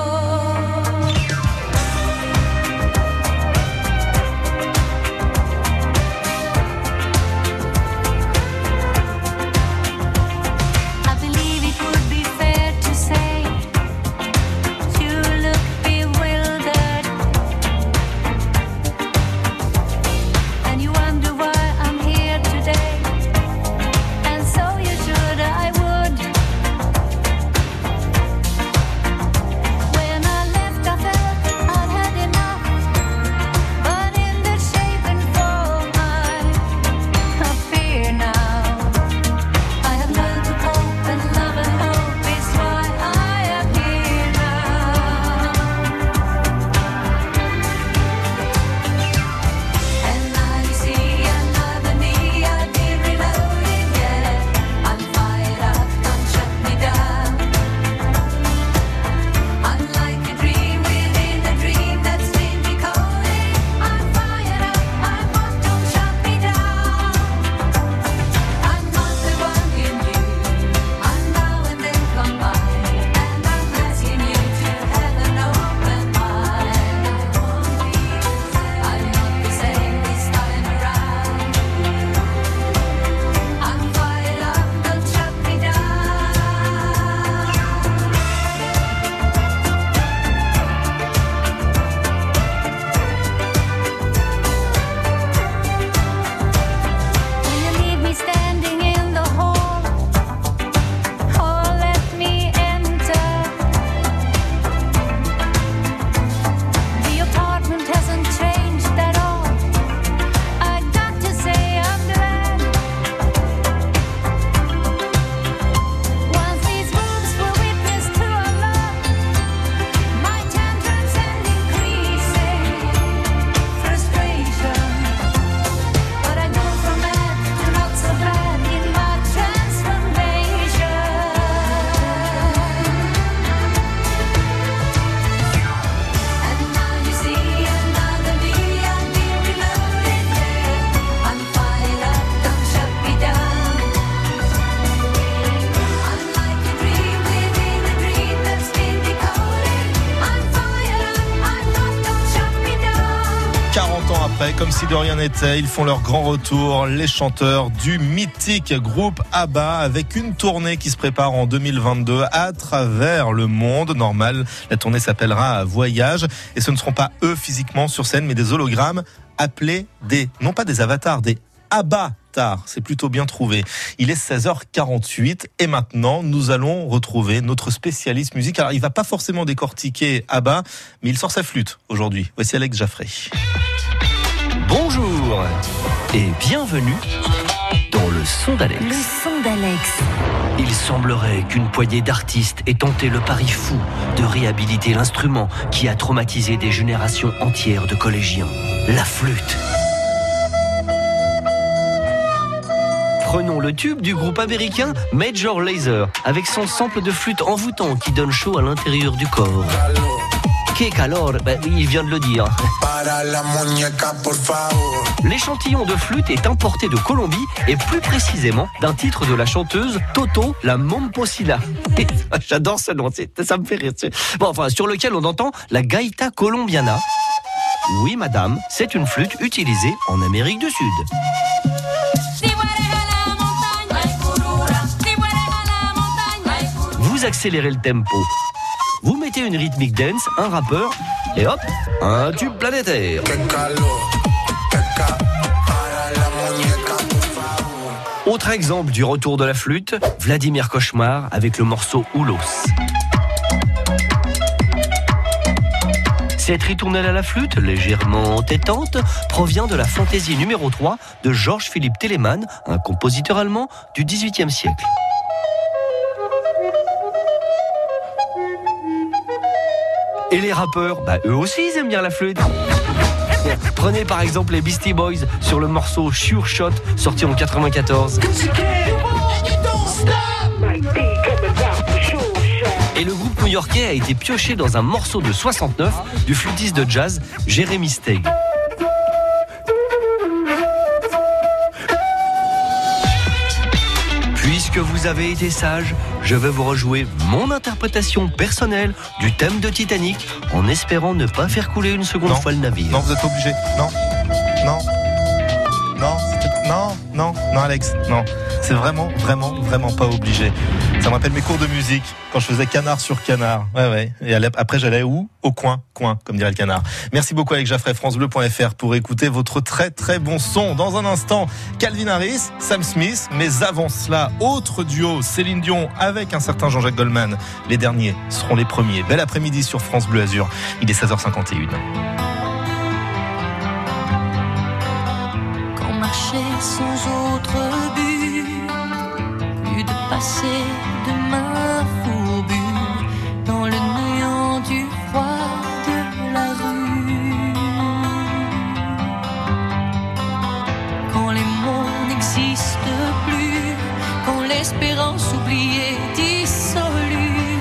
Si de rien n'était, ils font leur grand retour, les chanteurs du mythique groupe ABBA, avec une tournée qui se prépare en 2022 à travers le monde. Normal, la tournée s'appellera Voyage, et ce ne seront pas eux physiquement sur scène, mais des hologrammes appelés des, non pas des avatars, des avatars. C'est plutôt bien trouvé. Il est 16h48 et maintenant nous allons retrouver notre spécialiste musique. Alors il va pas forcément décortiquer ABBA, mais il sort sa flûte aujourd'hui. Voici Alex Jaffrey. Bonjour et bienvenue dans le son d'Alex. Le son d'Alex. Il semblerait qu'une poignée d'artistes ait tenté le pari fou de réhabiliter l'instrument qui a traumatisé des générations entières de collégiens, la flûte. Prenons le tube du groupe américain Major Lazer avec son sample de flûte envoûtant qui donne chaud à l'intérieur du corps. Que calor, ben oui, il vient de le dire. L'échantillon de flûte est importé de Colombie et plus précisément d'un titre de la chanteuse Toto la Momposilla. J'adore ce nom, ça me fait rire. Bon, enfin, sur lequel on entend la gaita colombiana. Oui, madame, c'est une flûte utilisée en Amérique du Sud. Vous accélérez le tempo. Vous mettez une rythmique dance, un rappeur, et hop, un tube planétaire. Autre exemple du retour de la flûte, Vladimir Cauchemar avec le morceau Oulos. Cette ritournelle à la flûte, légèrement entêtante, provient de la fantaisie numéro 3 de Georges Philippe Telemann, un compositeur allemand du XVIIIe siècle. Et les rappeurs, bah eux aussi ils aiment bien la flûte. Prenez par exemple les Beastie Boys sur le morceau Sure Shot sorti en 94. Et le groupe new-yorkais a été pioché dans un morceau de 69 du flûtiste de jazz Jeremy Steig. Puisque vous avez été sage, je vais vous rejouer mon interprétation personnelle du thème de Titanic en espérant ne pas faire couler une seconde fois le navire. Non, vous êtes obligé. Non. Non. Non. Non. Non. Non, Alex. Non. C'est vraiment, vraiment, vraiment pas obligé. Ça me rappelle mes cours de musique quand je faisais canard sur canard. Ouais, ouais. Et après, j'allais où? Au coin, coin, comme dirait le canard. Merci beaucoup, Alex Jaffray, FranceBleu.fr pour écouter votre très, très bon son. Dans un instant, Calvin Harris, Sam Smith. Mais avant cela, autre duo, Céline Dion avec un certain Jean-Jacques Goldman. Les derniers seront les premiers. Bel après-midi sur France Bleu Azur. Il est 16h51. Autre but, plus de passé de main fourbue dans le néant du froid de la rue. Quand les mots n'existent plus, quand l'espérance oubliée dissolue,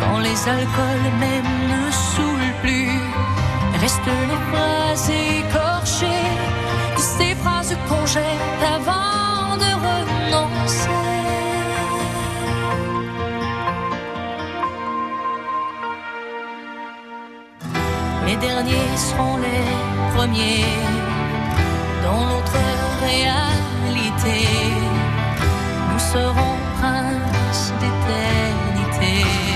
quand les alcools même ne saoulent plus, restent les phrases ces jette avant de renoncer. Les derniers seront les premiers dans notre réalité. Nous serons princes d'éternité.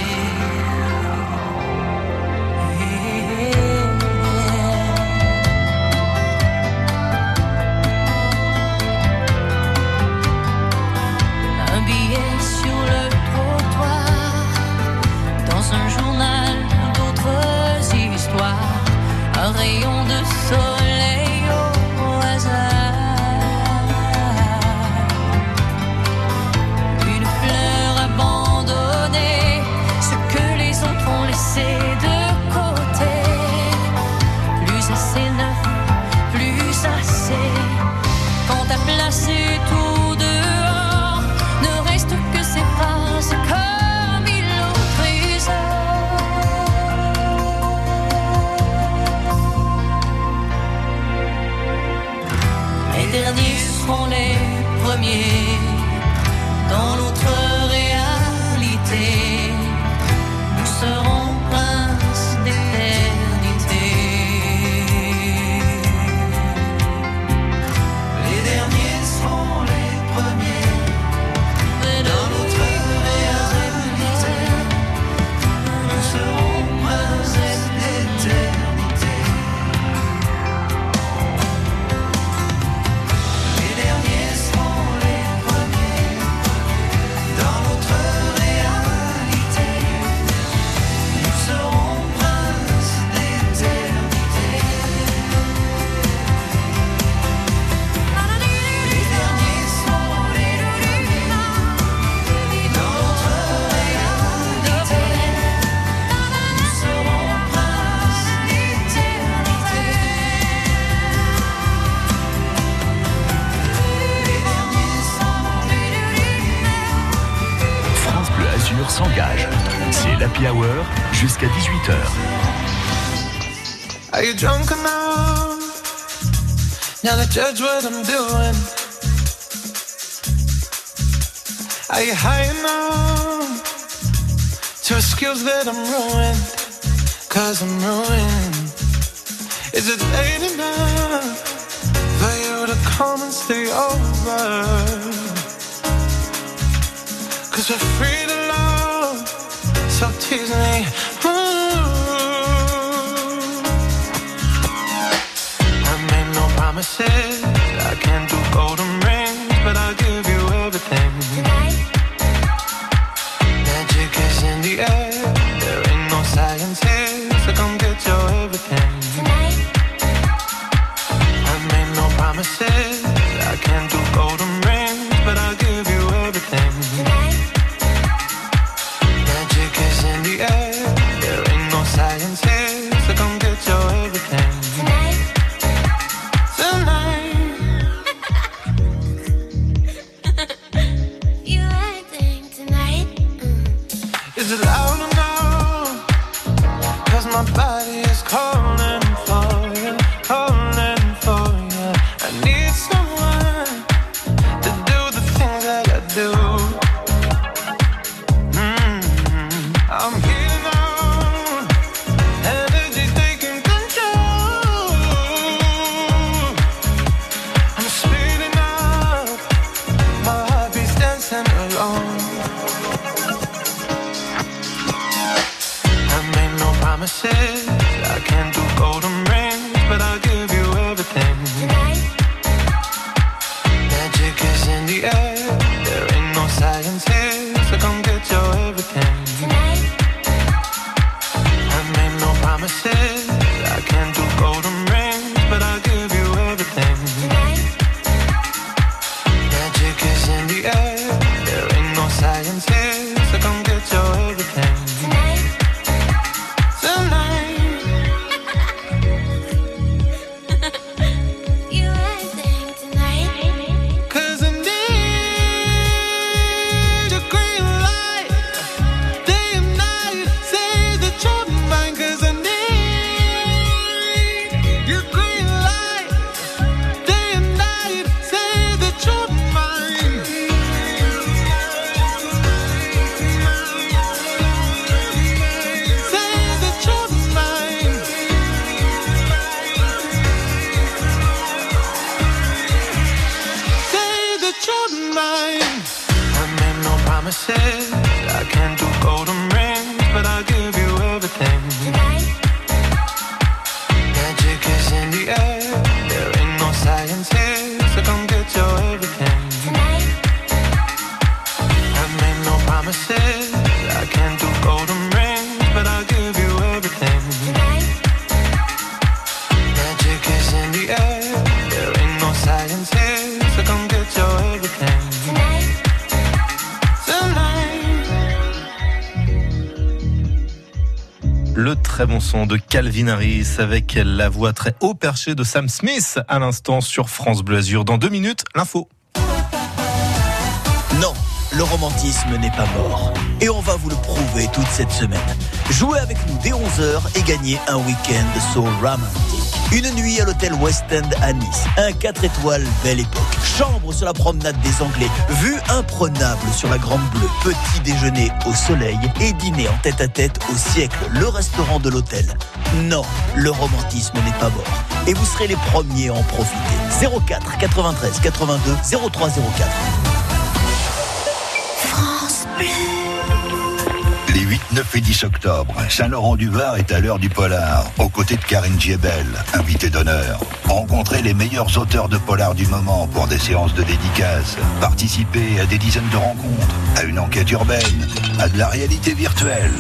Jusqu'à 18h. Are you drunk enough? Now to judge what I'm doing? Are you high enough to excuse that I'm ruined? Cause I'm ruined. Is it late enough for you to come and stay over? Cause we're free to me. Ooh. I made no promises. I can't do golden de Calvin Harris avec la voix très haut perchée de Sam Smith à l'instant sur France Bleu Azur. Dans deux minutes, l'info. Non, le romantisme n'est pas mort. Et on va vous le prouver toute cette semaine. Jouez avec nous dès 11h et gagnez un week-end so romantique. Une nuit à l'hôtel West End à Nice. Un 4 étoiles belle époque. Chambre sur la promenade des Anglais. Vue imprenable sur la Grande Bleue. Petit déjeuner au soleil et dîner en tête à tête au siècle. Le restaurant de l'hôtel. Non, le romantisme n'est pas mort. Et vous serez les premiers à en profiter. 04 93 82 0304. France Les 8, 9 et 10 octobre, Saint-Laurent-du-Var est à l'heure du polar, aux côtés de Karine Giebel, invitée d'honneur. Rencontrez les meilleurs auteurs de polar du moment pour des séances de dédicaces. Participez à des dizaines de rencontres, à une enquête urbaine, à de la réalité virtuelle.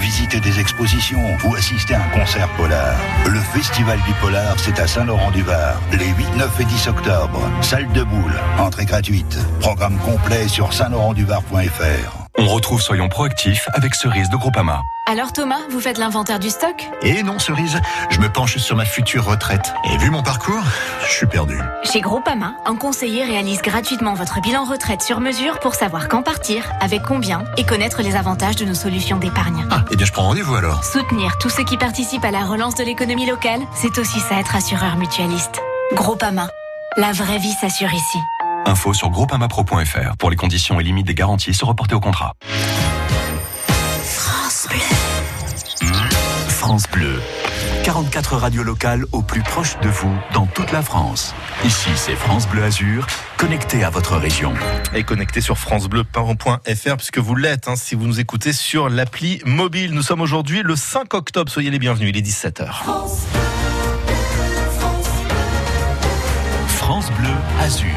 Visitez des expositions ou assister à un concert polar. Le Festival du Polar, c'est à Saint-Laurent-du-Var, les 8, 9 et 10 octobre. Salle de boule, entrée gratuite. Programme complet sur saint-laurent-du-var.fr. On retrouve Soyons proactifs avec Cerise de Groupama. Alors Thomas, vous faites l'inventaire du stock? Et non, Cerise, je me penche sur ma future retraite. Et vu mon parcours, je suis perdu. Chez Groupama, un conseiller réalise gratuitement votre bilan retraite sur mesure pour savoir quand partir, avec combien et connaître les avantages de nos solutions d'épargne. Eh bien, je prends rendez-vous alors. Soutenir tous ceux qui participent à la relance de l'économie locale, c'est aussi ça être assureur mutualiste. Groupama, la vraie vie s'assure ici. Info sur groupamapro.fr. Pour les conditions et limites des garanties, se reporter au contrat. France Bleu. France Bleu. 44 radios locales au plus proche de vous dans toute la France. Ici, c'est France Bleu Azur, connecté à votre région. Et connecté sur francebleu.fr puisque vous l'êtes hein, si vous nous écoutez sur l'appli mobile. Nous sommes aujourd'hui le 5 octobre. Soyez les bienvenus. Il est 17h. France Bleu Azur.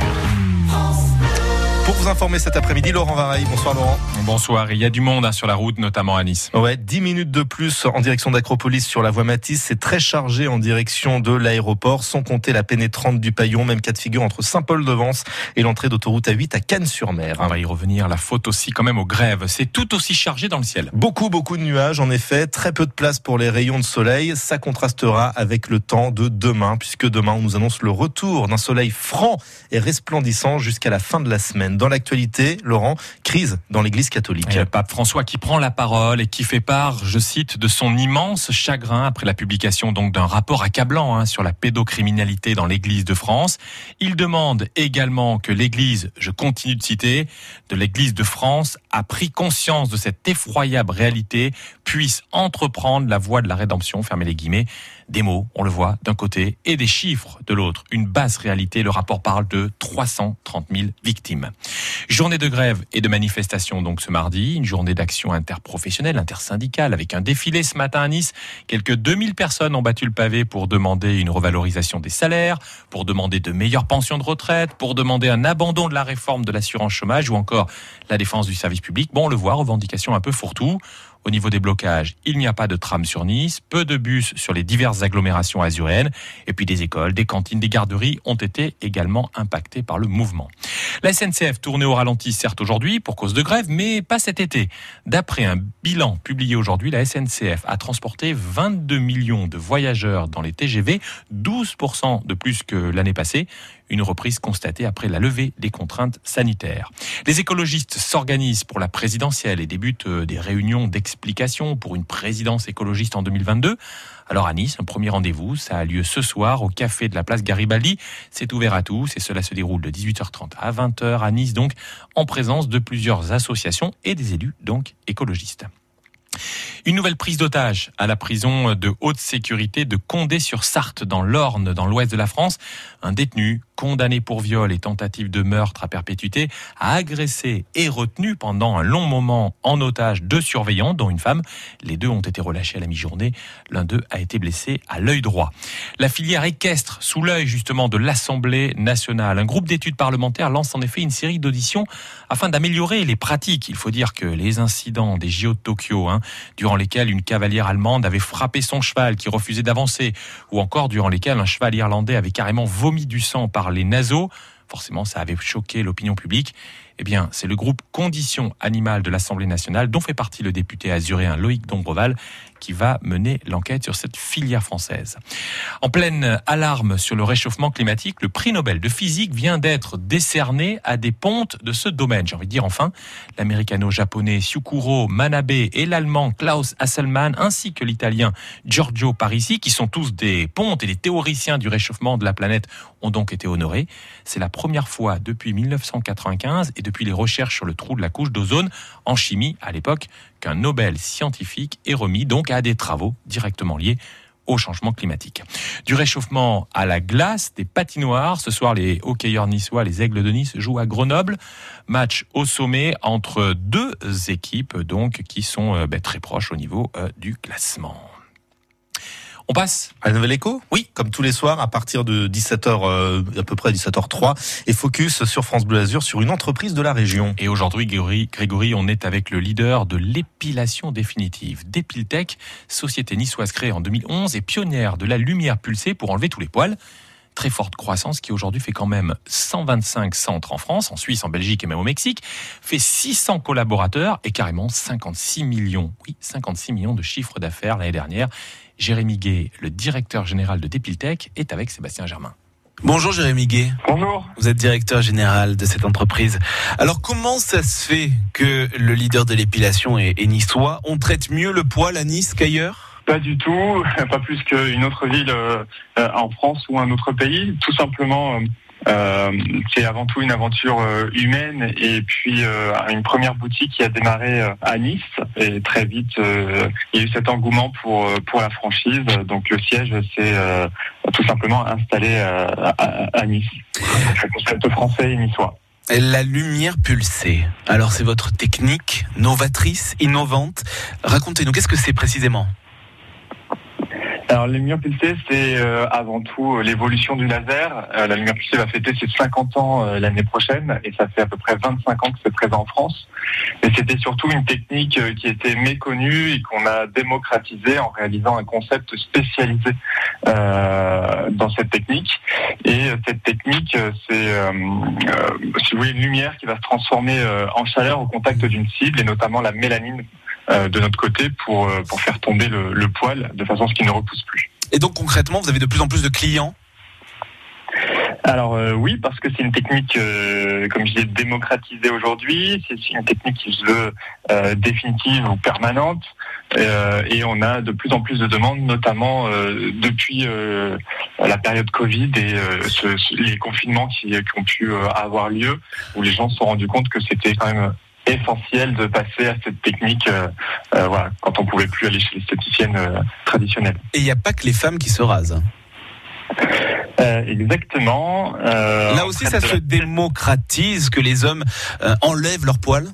Vous informer cet après-midi, Laurent Vareille. Bonsoir Laurent. Bonsoir. Il y a du monde hein, sur la route, notamment à Nice. Ouais, 10 minutes de plus en direction d'Acropolis sur la voie Matisse. C'est très chargé en direction de l'aéroport, sans compter la pénétrante du Paillon. Même cas de figure entre Saint-Paul-de-Vence et l'entrée d'autoroute A8 à Cannes-sur-Mer. On va y revenir. La faute aussi quand même aux grèves. C'est tout aussi chargé dans le ciel. Beaucoup, beaucoup de nuages, en effet. Très peu de place pour les rayons de soleil. Ça contrastera avec le temps de demain, puisque demain, on nous annonce le retour d'un soleil franc et resplendissant jusqu'à la fin de la semaine. dans l'actualité, Laurent, crise dans l'Église catholique. Le pape François qui prend la parole et qui fait part, je cite, de son immense chagrin après la publication donc d'un rapport accablant hein, sur la pédocriminalité dans l'Église de France. Il demande également que l'Église, je continue de citer, de l'Église de France a pris conscience de cette effroyable réalité, puisse entreprendre la voie de la rédemption, fermez les guillemets, des mots, on le voit, d'un côté, et des chiffres de l'autre. Une basse réalité, le rapport parle de 330 000 victimes. Journée de grève et de manifestation donc ce mardi, une journée d'action interprofessionnelle, intersyndicale, avec un défilé ce matin à Nice. Quelques 2000 personnes ont battu le pavé pour demander une revalorisation des salaires, pour demander de meilleures pensions de retraite, pour demander un abandon de la réforme de l'assurance chômage ou encore la défense du service public. Bon, on le voit, revendication un peu fourre-tout. Au niveau des blocages, il n'y a pas de tram sur Nice, peu de bus sur les diverses agglomérations azuréennes, et puis des écoles, des cantines, des garderies ont été également impactées par le mouvement. La SNCF tournée au ralenti certes aujourd'hui pour cause de grève, mais pas cet été. D'après un bilan publié aujourd'hui, la SNCF a transporté 22 millions de voyageurs dans les TGV, 12% de plus que l'année passée une reprise constatée après la levée des contraintes sanitaires. Les écologistes s'organisent pour la présidentielle et débutent euh, des réunions d'explication pour une présidence écologiste en 2022. Alors à Nice, un premier rendez-vous, ça a lieu ce soir au café de la place Garibaldi. C'est ouvert à tous et cela se déroule de 18h30 à 20h à Nice, donc en présence de plusieurs associations et des élus donc écologistes. Une nouvelle prise d'otage à la prison de haute sécurité de Condé-sur-Sarthe dans l'Orne, dans l'ouest de la France. Un détenu condamné pour viol et tentative de meurtre à perpétuité a agressé et retenu pendant un long moment en otage deux surveillants, dont une femme. Les deux ont été relâchés à la mi-journée. L'un d'eux a été blessé à l'œil droit. La filière équestre, sous l'œil justement de l'Assemblée nationale. Un groupe d'études parlementaires lance en effet une série d'auditions afin d'améliorer les pratiques. Il faut dire que les incidents des JO de Tokyo, hein, durant lesquels une cavalière allemande avait frappé son cheval qui refusait d'avancer, ou encore durant lesquels un cheval irlandais avait carrément vomi du sang par les naseaux, forcément ça avait choqué l'opinion publique. Eh bien, c'est le groupe Conditions animales de l'Assemblée nationale, dont fait partie le député azuréen Loïc Dombreval, qui va mener l'enquête sur cette filière française. En pleine alarme sur le réchauffement climatique, le prix Nobel de physique vient d'être décerné à des pontes de ce domaine. J'ai envie de dire enfin, l'américano-japonais Syukuro Manabe et l'allemand Klaus Hasselmann, ainsi que l'italien Giorgio Parisi, qui sont tous des pontes et des théoriciens du réchauffement de la planète, ont donc été honorés. C'est la première fois depuis 1995 et depuis les recherches sur le trou de la couche d'ozone en chimie à l'époque qu'un Nobel scientifique est remis donc à des travaux directement liés au changement climatique. Du réchauffement à la glace, des patinoires. Ce soir, les hockeyeurs niçois, les Aigles de Nice, jouent à Grenoble. Match au sommet entre deux équipes qui sont euh, ben, très proches au niveau euh, du classement. On passe à la Nouvelle Écho Oui, comme tous les soirs, à partir de 17h, euh, à peu près 17h03, et focus sur France Bleu Azur sur une entreprise de la région. Et aujourd'hui, Grégory, on est avec le leader de l'épilation définitive, Depiltech, société niçoise créée en 2011 et pionnière de la lumière pulsée pour enlever tous les poils. Très forte croissance qui aujourd'hui fait quand même 125 centres en France, en Suisse, en Belgique et même au Mexique, fait 600 collaborateurs et carrément 56 millions, oui, 56 millions de chiffres d'affaires l'année dernière. Jérémy Gay, le directeur général de Depiltech, est avec Sébastien Germain. Bonjour Jérémy Gay. Bonjour. Vous êtes directeur général de cette entreprise. Alors comment ça se fait que le leader de l'épilation est, est niçois? On traite mieux le poil à Nice qu'ailleurs? Pas du tout, pas plus qu'une autre ville euh, euh, en France ou un autre pays. Tout simplement, euh, c'est avant tout une aventure euh, humaine et puis euh, une première boutique qui a démarré euh, à Nice et très vite euh, il y a eu cet engouement pour euh, pour la franchise. Donc le siège s'est tout simplement installé à, à Nice. Un concept français et niçois. La lumière pulsée. Alors c'est votre technique novatrice, innovante. Racontez-nous, qu'est-ce que c'est précisément? Alors, la lumière pulsée, c'est euh, avant tout euh, l'évolution du laser. Euh, la lumière pulsée va fêter ses 50 ans euh, l'année prochaine et ça fait à peu près 25 ans que c'est présent en France. Mais c'était surtout une technique euh, qui était méconnue et qu'on a démocratisée en réalisant un concept spécialisé dans cette technique. Et cette technique, c'est, si vous voulez, une lumière qui va se transformer en chaleur au contact d'une cible et notamment la mélanine de notre côté pour, euh, pour faire tomber le, le poil de façon à ce qu'il ne repousse plus. Et donc concrètement, vous avez de plus en plus de clients? Alors euh, oui, parce que c'est une technique, euh, comme je disais, démocratisée aujourd'hui. C'est une technique qui se veut euh, définitive ou permanente. Euh, et on a de plus en plus de demandes, notamment euh, depuis euh, la période Covid et euh, ce- les confinements qui, qui ont pu euh, avoir lieu, où les gens se sont rendus compte que c'était quand même essentiel de passer à cette technique euh, euh, voilà, quand on pouvait plus aller chez l'esthéticienne euh, traditionnelle. Et il n'y a pas que les femmes qui se rasent. Euh, exactement. Euh, Là aussi, ça se démocratise que les hommes euh, enlèvent leurs poils.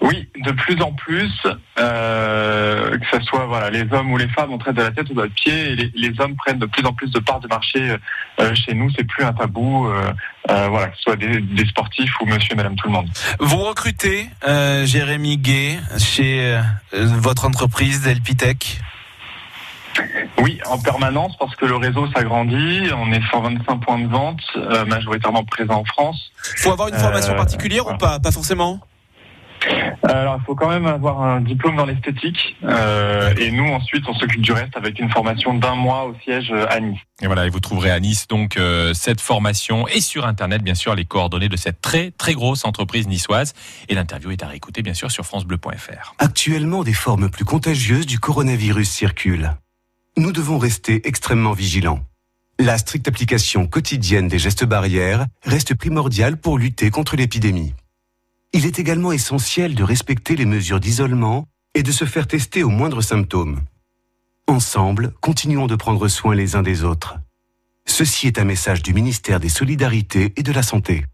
Oui, de plus en plus, euh, que ce soit voilà les hommes ou les femmes, on traite de la tête ou de la pied, et les, les hommes prennent de plus en plus de parts de marché euh, chez nous. C'est plus un tabou, euh, voilà, que ce soit des, des sportifs ou Monsieur et Madame tout le monde. Vous recrutez Jérémy Gay chez votre entreprise Delpitech? Oui, en permanence parce que le réseau s'agrandit. On est 125 points de vente, majoritairement présents en France. faut avoir une formation particulière voilà. ou pas? Pas forcément? Alors, il faut quand même avoir un diplôme dans l'esthétique. euh, et nous, ensuite, on s'occupe du reste avec une formation d'un mois au siège euh, à Nice. Et voilà, et vous trouverez à Nice donc euh, cette formation et sur internet bien sûr les coordonnées de cette très très grosse entreprise niçoise. Et l'interview est à réécouter bien sûr sur francebleu.fr. Actuellement, des formes plus contagieuses du coronavirus circulent. Nous devons rester extrêmement vigilants. La stricte application quotidienne des gestes barrières reste primordiale pour lutter contre l'épidémie. Il est également essentiel de respecter les mesures d'isolement et de se faire tester aux moindres symptômes. Ensemble, continuons de prendre soin les uns des autres. Ceci est un message du ministère des Solidarités et de la Santé.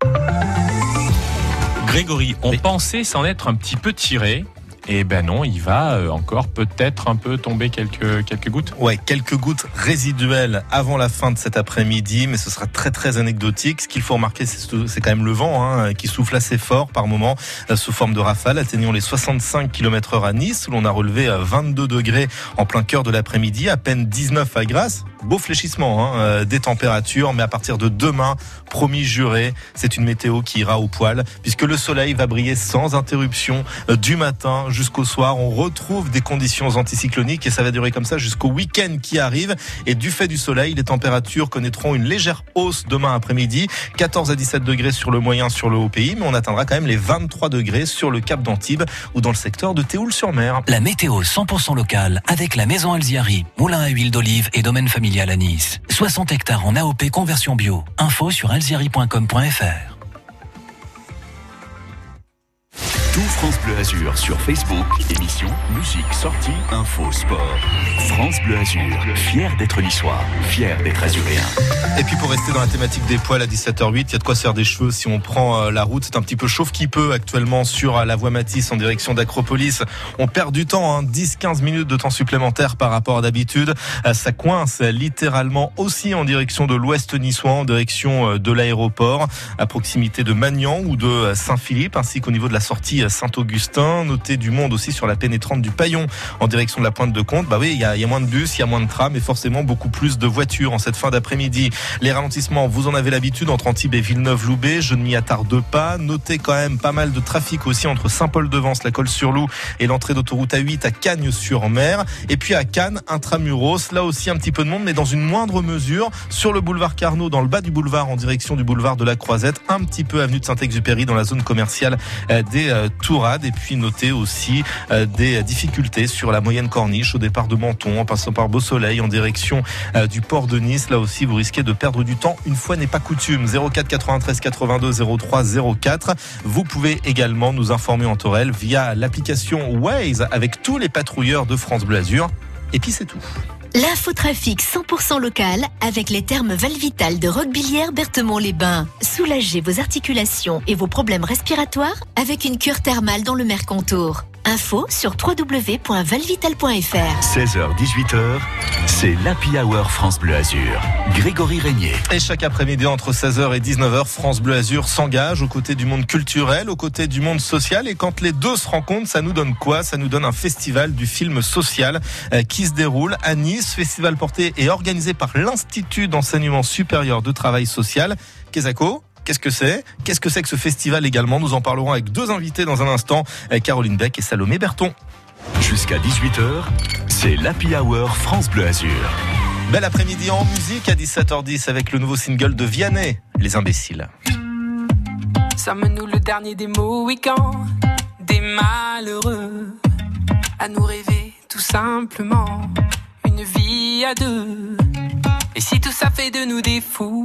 Grégory, on pensait s'en être un petit peu tiré. Et ben non, il va euh, encore peut-être un peu tomber quelques, quelques gouttes. Ouais, quelques gouttes résiduelles avant la fin de cet après-midi, mais ce sera très très anecdotique. Ce qu'il faut remarquer, c'est quand même le vent hein, qui souffle assez fort par moment euh, sous forme de rafale, atteignant les 65 km heure à Nice, où l'on a relevé euh, 22 degrés en plein cœur de l'après-midi, à peine 19 à Grasse. Beau fléchissement hein, euh, des températures, mais à partir de demain, promis juré, c'est une météo qui ira au poil, puisque le soleil va briller sans interruption euh, du matin jusqu'au soir. On retrouve des conditions anticycloniques et ça va durer comme ça jusqu'au week-end qui arrive. Et du fait du soleil, les températures connaîtront une légère hausse demain après-midi. 14 à 17 degrés sur le moyen sur le haut pays, mais on atteindra quand même les 23 degrés sur le cap d'Antibes ou dans le secteur de Théoul-sur-Mer. La météo 100% locale avec la maison Alziari, moulin à huile d'olive et domaine familial à Nice. 60 hectares en AOP conversion bio. Info sur alziari.com.fr. Tout France Bleu Azur sur Facebook, émission, musique, sortie, info, sport. France Bleu Azur, fier d'être niçois, fier d'être azuréen. Et puis pour rester dans la thématique des poils à 17h08, il y a de quoi se faire des cheveux si on prend euh, la route. C'est un petit peu chauffe qui peut actuellement sur euh, la voie Matisse en direction d'Acropolis. On perd du temps, hein, 10-15 minutes de temps supplémentaire par rapport à d'habitude. Euh, Ça coince littéralement aussi en direction de l'ouest niçois, en direction de l'aéroport, à proximité de Magnan ou de Saint-Philippe, ainsi qu'au niveau de la sortie Saint-Augustin. Notez du monde aussi sur la pénétrante du Paillon en direction de la pointe de Comte. Bah oui, il y a, moins de bus, il y a moins de trams et forcément beaucoup plus de voitures en cette fin d'après-midi. Les ralentissements, vous en avez l'habitude entre Antibes et Villeneuve-Loubet. Je ne m'y attarde pas. Notez quand même pas mal de trafic aussi entre Saint-Paul-de-Vence, la Colle-sur-Loup et l'entrée d'autoroute A8 à Cagnes-sur-Mer. Et puis à Cannes, intramuros, là aussi un petit peu de monde, mais dans une moindre mesure sur le boulevard Carnot, dans le bas du boulevard en direction du boulevard de la Croisette, un petit peu avenue de Saint-Exupéry dans la zone commerciale euh, des euh, Tourades. Et puis notez aussi euh, des difficultés sur la moyenne corniche au départ de Menton, en passant par Beau-Soleil en direction euh, du port de Nice. Là aussi, vous risquez de perdre du temps une fois n'est pas coutume. 04 93 82 03 04. Vous pouvez également nous informer en Torel via l'application Waze avec tous les patrouilleurs de France Bleu Azur. Et puis c'est tout. L'infotrafic 100% local avec les thermes Valvital de Roquebillière Berthemont-les-Bains. Soulagez vos articulations et vos problèmes respiratoires avec une cure thermale dans le Mercontour. Info sur www.valvital.fr. 16h-18h, c'est l'Happy Hour France Bleu Azur. Grégory Régnier. Et chaque après-midi entre 16h et 19h, France Bleu Azur s'engage aux côtés du monde culturel, aux côtés du monde social. Et quand les deux se rencontrent, ça nous donne quoi? Ça nous donne un festival du film social euh, qui se déroule à Nice. Festival porté et organisé par l'Institut d'enseignement supérieur de travail social. Kesako Qu'est-ce que c'est? Qu'est-ce que c'est que ce festival également? Nous en parlerons avec deux invités dans un instant, euh, Caroline Beck et Salomé Berton. Jusqu'à 18h, c'est l'Happy Hour France Bleu Azur. Bel après-midi en musique à 17h10 avec le nouveau single de Vianney, Les Imbéciles. Sommes-nous le dernier des Mohicans, des malheureux, à nous rêver tout simplement une vie à deux? Et si tout ça fait de nous des fous,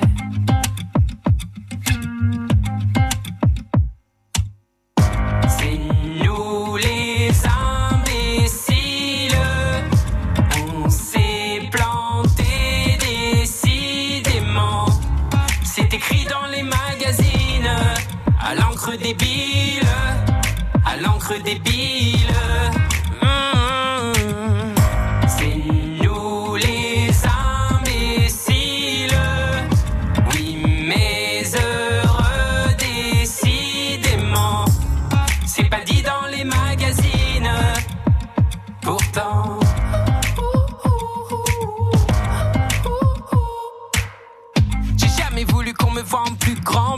Jamais voulu qu'on me voie en plus grand,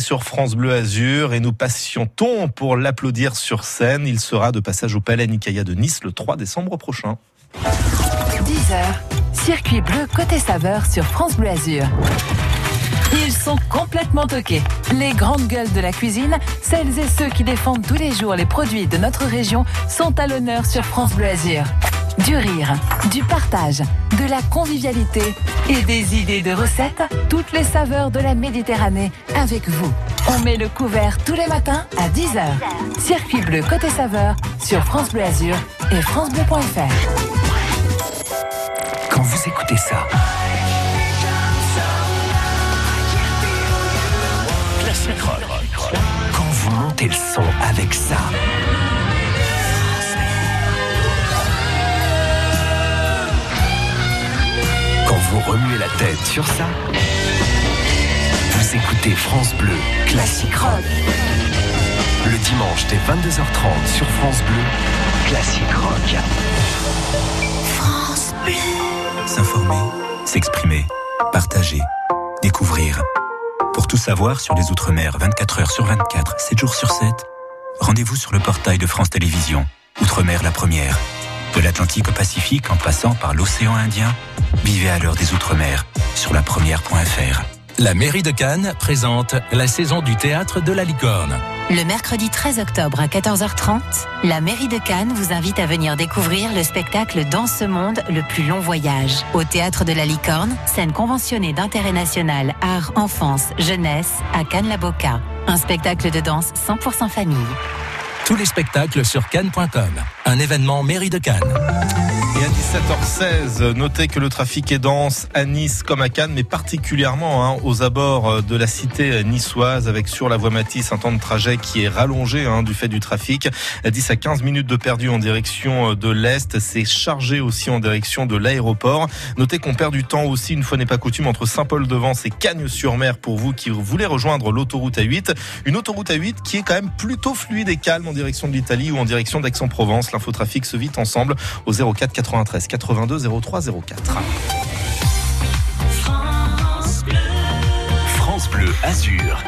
Sur France Bleu Azur et nous patientons pour l'applaudir sur scène? Il sera de passage au Palais Nicaïa de Nice le 3 décembre prochain. 10h, circuit bleu côté saveur sur France Bleu Azur. Ils sont complètement toqués. Les grandes gueules de la cuisine, celles et ceux qui défendent tous les jours les produits de notre région, sont à l'honneur sur France Bleu Azur. Du rire, du partage, de la convivialité et des idées de recettes, toutes les saveurs de la Méditerranée avec vous. On met le couvert tous les matins à 10h. Circuit bleu côté saveur sur France Bleu Azur et francebleu.fr. Quand vous écoutez ça, quand vous montez le son avec ça, vous remuez la tête sur ça, vous écoutez France Bleu Classique Rock. Le dimanche dès 22h30 sur France Bleu, Classique Rock. France Bleu. S'informer, s'exprimer, partager, découvrir. Pour tout savoir sur les Outre-mer 24 heures sur 24, 7 jours sur 7, rendez-vous sur le portail de France Télévisions. Outre-mer la première. De l'Atlantique au Pacifique en passant par l'océan Indien, vivez à l'heure des Outre-mer sur la première.fr. La mairie de Cannes présente la saison du théâtre de la licorne. Le mercredi 13 octobre à 14h30, la mairie de Cannes vous invite à venir découvrir le spectacle Dans ce monde, le plus long voyage. Au théâtre de la Licorne, scène conventionnée d'intérêt national, art, enfance, jeunesse, à Cannes-la-Boca. Un spectacle de danse 100% famille. Tous les spectacles sur cannes.com. Un événement mairie de Cannes. Et à 17h16, notez que le trafic est dense à Nice comme à Cannes, mais particulièrement hein, aux abords de la cité niçoise, avec sur la voie Matisse un temps de trajet qui est rallongé hein, du fait du trafic. 10 à 15 minutes de perdu en direction de l'Est. C'est chargé aussi en direction de l'aéroport. Notez qu'on perd du temps aussi, une fois n'est pas coutume, entre Saint-Paul-de-Vence et Cagnes-sur-Mer pour vous qui voulez rejoindre l'autoroute A8. Une autoroute A8 qui est quand même plutôt fluide et calme en direction de l'Italie ou en direction d'Aix-en-Provence. L'infotrafic se vit ensemble au 04 93 82 03 04. France Bleu Azur.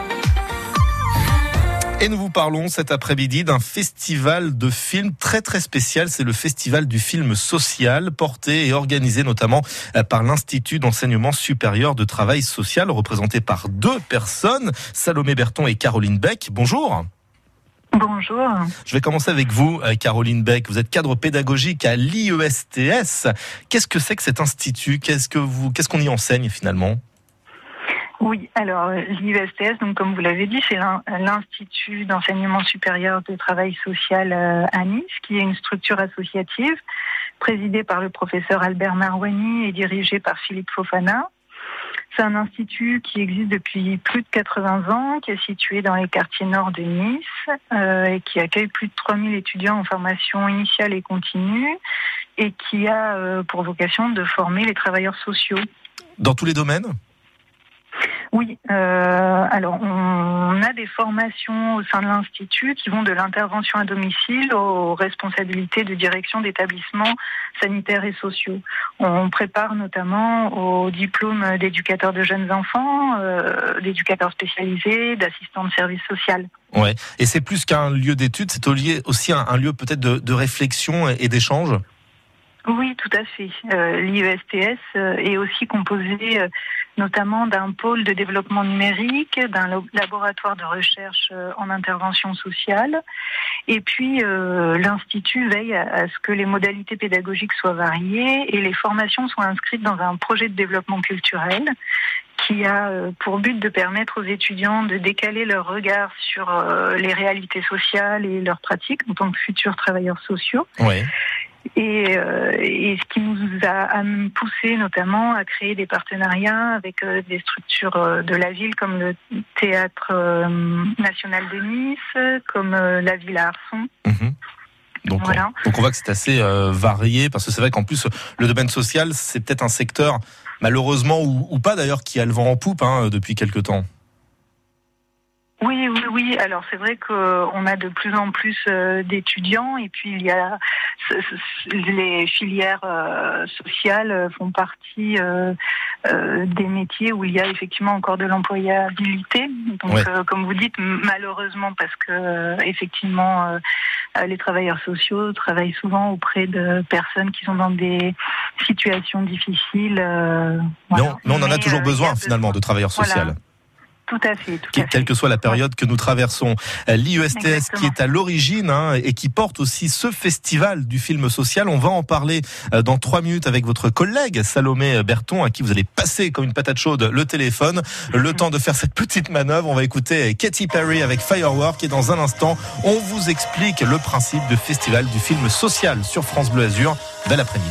Et nous vous parlons cet après-midi d'un festival de films très très spécial. C'est le festival du film social, porté et organisé notamment euh, par l'Institut d'enseignement supérieur de travail social, représenté par deux personnes, Salomé Berton et Caroline Beck. Bonjour. Bonjour. Je vais commencer avec vous, euh, Caroline Beck. Vous êtes cadre pédagogique à l'IESTS. Qu'est-ce que c'est que cet institut? Qu'est-ce que vous, qu'est-ce qu'on y enseigne finalement? Oui, alors l'IESTS, donc comme vous l'avez dit, c'est l'in- l'Institut d'enseignement supérieur de travail social euh, à Nice, qui est une structure associative présidée par le professeur Albert Marwani et dirigée par Philippe Fofana. C'est un institut qui existe depuis plus de 80 ans, qui est situé dans les quartiers nord de Nice euh, et qui accueille plus de 3000 étudiants en formation initiale et continue et qui a euh, pour vocation de former les travailleurs sociaux. Dans tous les domaines? Oui, euh, alors on a des formations au sein de l'Institut qui vont de l'intervention à domicile aux responsabilités de direction d'établissements sanitaires et sociaux. On prépare notamment au diplôme d'éducateur de jeunes enfants, euh, d'éducateur spécialisé, d'assistant de service social. Ouais. Et c'est plus qu'un lieu d'études, c'est aussi un, lieu peut-être de, réflexion et d'échange? Oui, tout à fait. Euh, L'IESTS euh, est aussi composé euh, notamment d'un pôle de développement numérique, d'un laboratoire de recherche euh, en intervention sociale. Et puis, euh, l'Institut veille à, ce que les modalités pédagogiques soient variées et les formations soient inscrites dans un projet de développement culturel qui a euh, pour but de permettre aux étudiants de décaler leur regard sur les réalités sociales et leurs pratiques en tant que futurs travailleurs sociaux. Et, euh, et ce qui nous a poussé notamment à créer des partenariats avec euh, des structures euh, de la ville comme le Théâtre National de Nice, comme la Villa Arson. Donc, Voilà. on, donc on voit que c'est assez varié parce que c'est vrai qu'en plus le domaine social c'est peut-être un secteur malheureusement ou, ou pas d'ailleurs qui a le vent en poupe hein, depuis quelque temps. Oui, oui, oui. Alors c'est vrai qu'on a de plus en plus euh, d'étudiants et puis il y a les filières euh, sociales euh, font partie des métiers où il y a effectivement encore de l'employabilité. Donc Ouais. comme vous dites, malheureusement parce que effectivement les travailleurs sociaux travaillent souvent auprès de personnes qui sont dans des situations difficiles. voilà. on, mais on en a toujours besoin finalement de travailleurs Voilà. Tout à fait. Tout qui- à fait. quelle que soit la période que nous traversons. Euh, L'IESTS qui Exactement. est à l'origine hein, et qui porte aussi ce festival du film social. On va en parler euh, dans trois minutes avec votre collègue Salomé Berton à qui vous allez passer comme une patate chaude le téléphone. Le temps de faire cette petite manœuvre, on va écouter Katy Perry avec Firework et dans un instant, on vous explique le principe du festival du film social sur France Bleu Azur. Bel après-midi.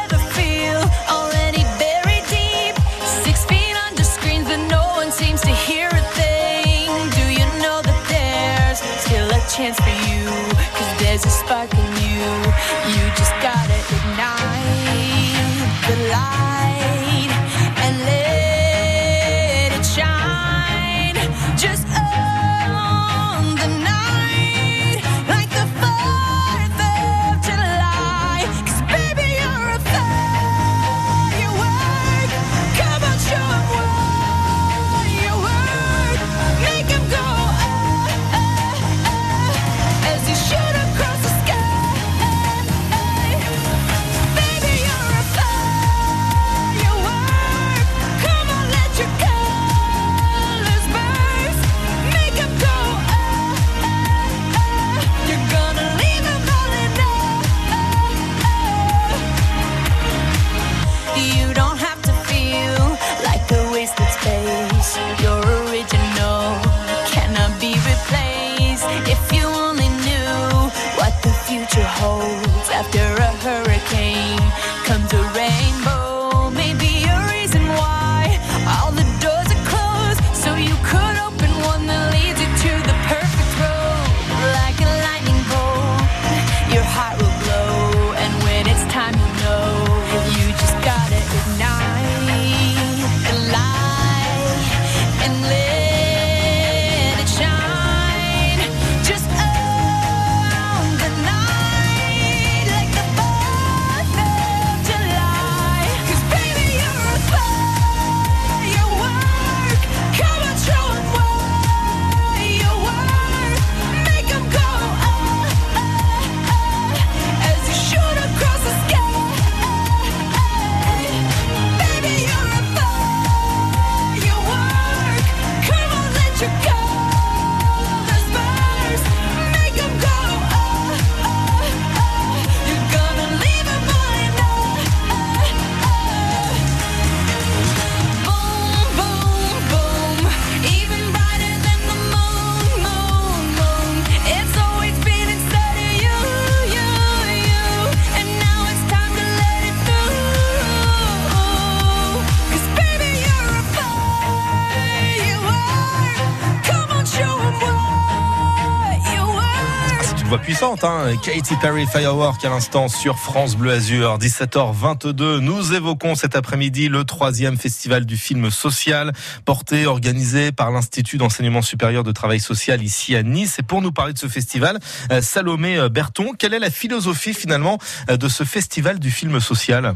hein Katy Perry Firework à l'instant sur France Bleu Azur, 17h22. Nous évoquons cet après-midi le troisième festival du film social, porté, organisé par l'Institut d'enseignement supérieur de travail social ici à Nice. Et pour nous parler de ce festival, euh, Salomé euh, Berton, quelle est la philosophie finalement euh, de ce festival du film social?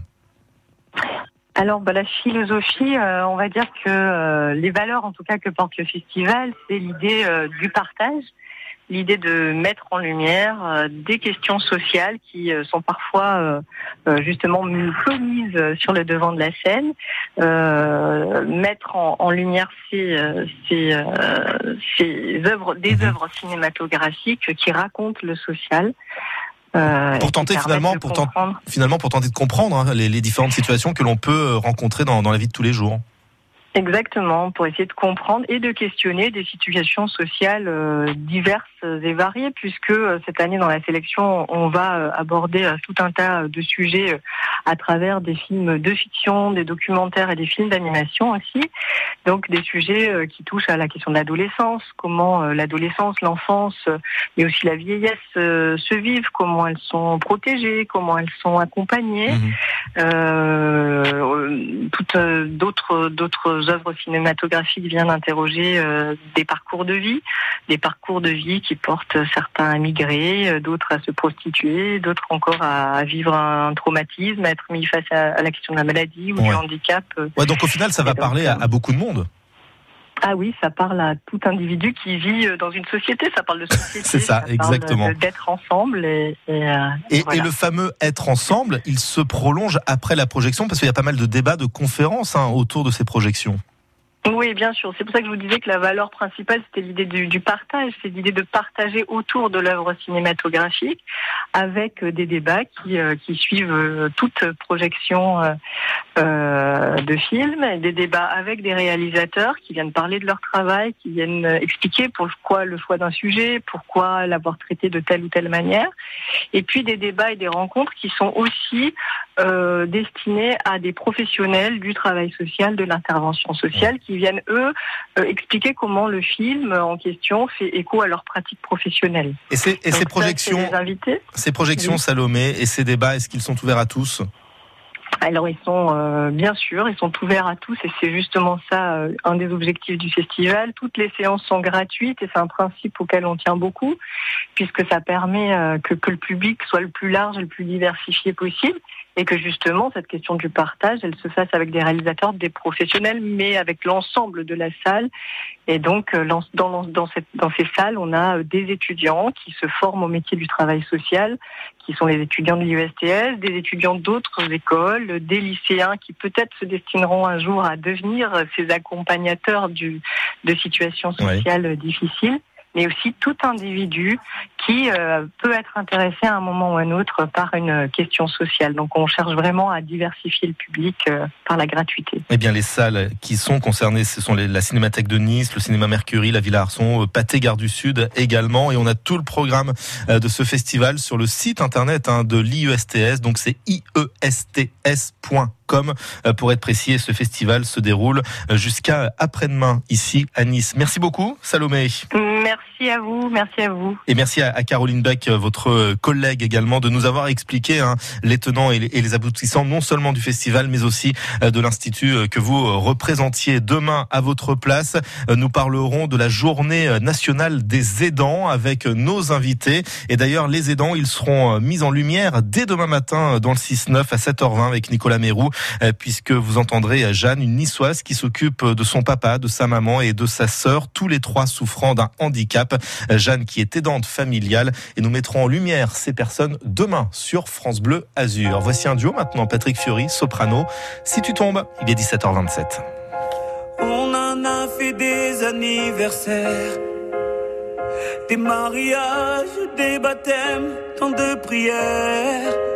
Alors, bah, la philosophie, on va dire que les valeurs, en tout cas, que porte le festival, c'est l'idée du partage, l'idée de mettre en lumière euh, des questions sociales qui euh, sont parfois euh, justement peu mises sur le devant de la scène, mettre en, en lumière ces, ces, ces œuvres, des œuvres cinématographiques qui racontent le social. euh, Pour tenter finalement, pour, ten- comprendre finalement, pour tenter de comprendre hein, les, les différentes situations que l'on peut rencontrer dans, dans la vie de tous les jours. Exactement, pour essayer de comprendre et de questionner des situations sociales euh, diverses et variées, puisque euh, cette année dans la sélection, on va euh, aborder tout un tas de sujets à travers des films de fiction, des documentaires et des films d'animation aussi. Donc des sujets qui touchent à la question de l'adolescence, comment l'adolescence, l'enfance, mais aussi la vieillesse se vivent, comment elles sont protégées, comment elles sont accompagnées. Euh, toutes euh, d'autres œuvres cinématographiques viennent interroger euh, des parcours de vie, des parcours de vie qui portent certains à migrer, euh, d'autres à se prostituer, d'autres encore à, vivre un traumatisme, à être mis face à, la question de la maladie ou du handicap. euh. Ouais, donc au final, ça va donc, parler à, à beaucoup de monde. Ah oui, ça parle à tout individu qui vit euh, dans une société, ça parle de société. C'est ça, exactement. D'être ensemble et, et, euh, Et, voilà. et le fameux être ensemble, il se prolonge après la projection parce qu'il y a pas mal de débats, de conférences hein, autour de ces projections. Oui, bien sûr. C'est pour ça que je vous disais que la valeur principale, c'était l'idée du, partage. C'est l'idée de partager autour de l'œuvre cinématographique avec euh, des débats qui, euh, suivent euh, toute projection de film, des débats avec des réalisateurs qui viennent parler de leur travail, qui viennent expliquer pourquoi le choix d'un sujet, pourquoi l'avoir traité de telle ou telle manière. Et puis des débats et des rencontres qui sont aussi destinés à des professionnels du travail social, de l'intervention sociale, viennent, eux, euh, expliquer comment le film en question fait écho à leur pratique professionnelle. Et, ces- et Donc ces ça, c'est projections, ces projections Oui. Salomé et ces débats, est-ce qu'ils sont ouverts à tous? Alors ils sont euh, bien sûr, ils sont ouverts à tous et c'est justement ça euh, un des objectifs du festival. Toutes les séances sont gratuites et c'est un principe auquel on tient beaucoup puisque ça permet euh, que, que le public soit le plus large et le plus diversifié possible et que justement cette question du partage, elle se fasse avec des réalisateurs, des professionnels, mais avec l'ensemble de la salle. Et donc euh, dans, l'en- dans, cette, dans ces salles, on a euh, des étudiants qui se forment au métier du travail social, qui sont les étudiants de l'USTS, des étudiants d'autres écoles, des lycéens qui peut-être se destineront un jour à devenir euh, ces accompagnateurs du, de situations sociales difficiles. Mais aussi tout individu qui euh, peut être intéressé à un moment ou à un autre par une question sociale. Donc on cherche vraiment à diversifier le public euh, par la gratuité. Eh bien, les salles qui sont concernées, ce sont la Cinémathèque de Nice, le Cinéma Mercury, la Villa Arson, euh, Pâté Gare du Sud également. Et on a tout le programme de ce festival sur le site internet hein, de l'IESTS. Donc c'est IESTS.com euh, pour être précis. Et ce festival se déroule euh, jusqu'à après-demain ici à Nice. Merci beaucoup, Salomé. Merci à vous, merci à vous. Et merci à, Caroline Beck, euh, votre collègue également, de nous avoir expliqué hein, les tenants et les, aboutissants, non seulement du festival, mais aussi de l'Institut que vous représentiez demain à votre place. Nous parlerons de la journée nationale des aidants avec nos invités. Et d'ailleurs, les aidants, ils seront mis en lumière dès demain matin dans le 6-9 à 7h20 avec Nicolas Mérou, puisque vous entendrez euh, Jeanne, une niçoise qui s'occupe euh, de son papa, de sa maman et de sa sœur, tous les trois souffrant d'un handicap. Euh, Jeanne qui est aidante familiale et nous mettrons en lumière ces personnes demain sur France Bleu Azur. Voici un duo maintenant, Patrick Fiori, soprano. Si tu tombes, il est 17h27. On en a fait des anniversaires, des mariages, des baptêmes, tant de prières.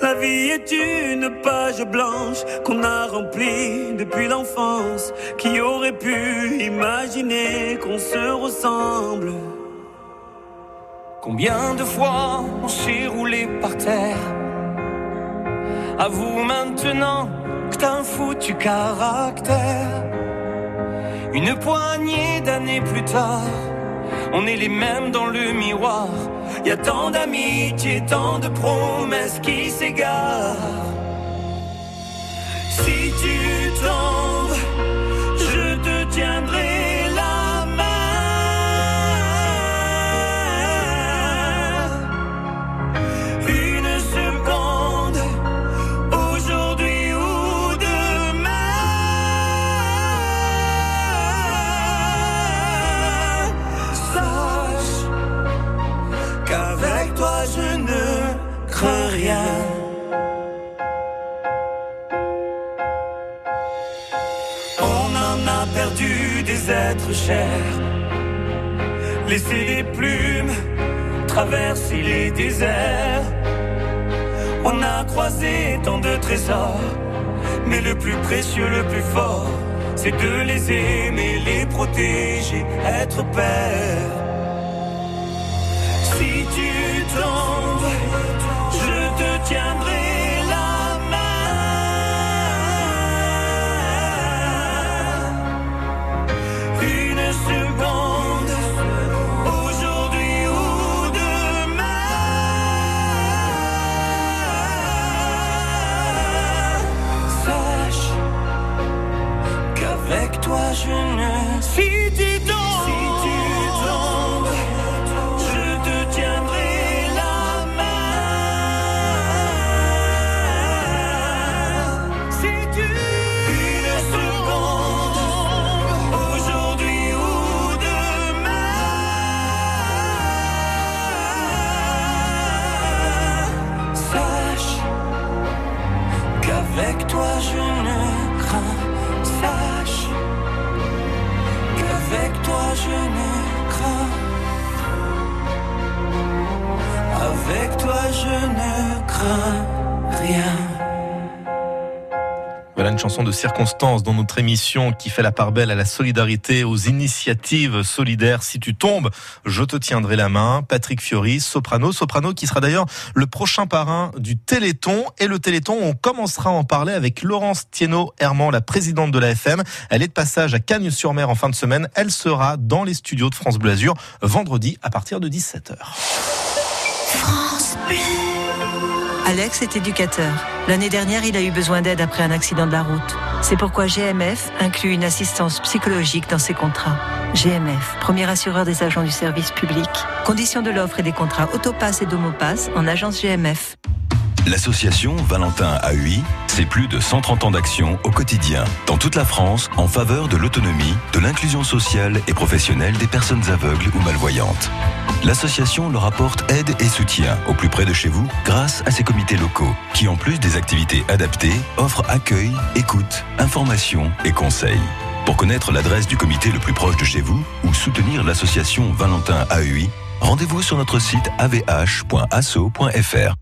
La vie est une page blanche qu'on a remplie depuis l'enfance. Qui aurait pu imaginer qu'on se ressemble Combien de fois on s'est roulé par terre? Avoue maintenant que t'as un foutu caractère. Une poignée d'années plus tard, on est les mêmes dans le miroir. Y a tant d'amitié, tant de promesses qui s'égarent. Si tu tombes, je te tiendrai je ne crains rien. On en a perdu des êtres chers, laissé des plumes, traverser les déserts. On a croisé tant de trésors, mais le plus précieux, le plus fort, c'est de les aimer, les protéger, être père. Si tu tombes, je te tiendrai la main. Une toi je ne crains. Sache qu'avec toi je ne crains. Avec toi je ne crains rien. Une chanson de circonstance dans notre émission qui fait la part belle à la solidarité, aux initiatives solidaires. Si tu tombes, je te tiendrai la main. Patrick Fiori, soprano, soprano qui sera d'ailleurs le prochain parrain du Téléthon. Et le Téléthon, on commencera à en parler avec Laurence Thienot Herman, la présidente de la FM. Elle est de passage à Cagnes-sur-Mer en fin de semaine. Elle sera dans les studios de France Bleu vendredi à partir de 17h. France. Alex est éducateur. L'année dernière, il a eu besoin d'aide après un accident de la route. C'est pourquoi GMF inclut une assistance psychologique dans ses contrats. GMF, premier assureur des agents du service public. Conditions de l'offre et des contrats Autopass et Domopass en agence GMF. L'association Valentin AUI, c'est plus de 130 ans d'action au quotidien, dans toute la France, en faveur de l'autonomie, de l'inclusion sociale et professionnelle des personnes aveugles ou malvoyantes. L'association leur apporte aide et soutien au plus près de chez vous grâce à ses comités locaux, qui en plus des activités adaptées, offrent accueil, écoute, information et conseils. Pour connaître l'adresse du comité le plus proche de chez vous ou soutenir l'association Valentin AEI, rendez-vous sur notre site avh.asso.fr.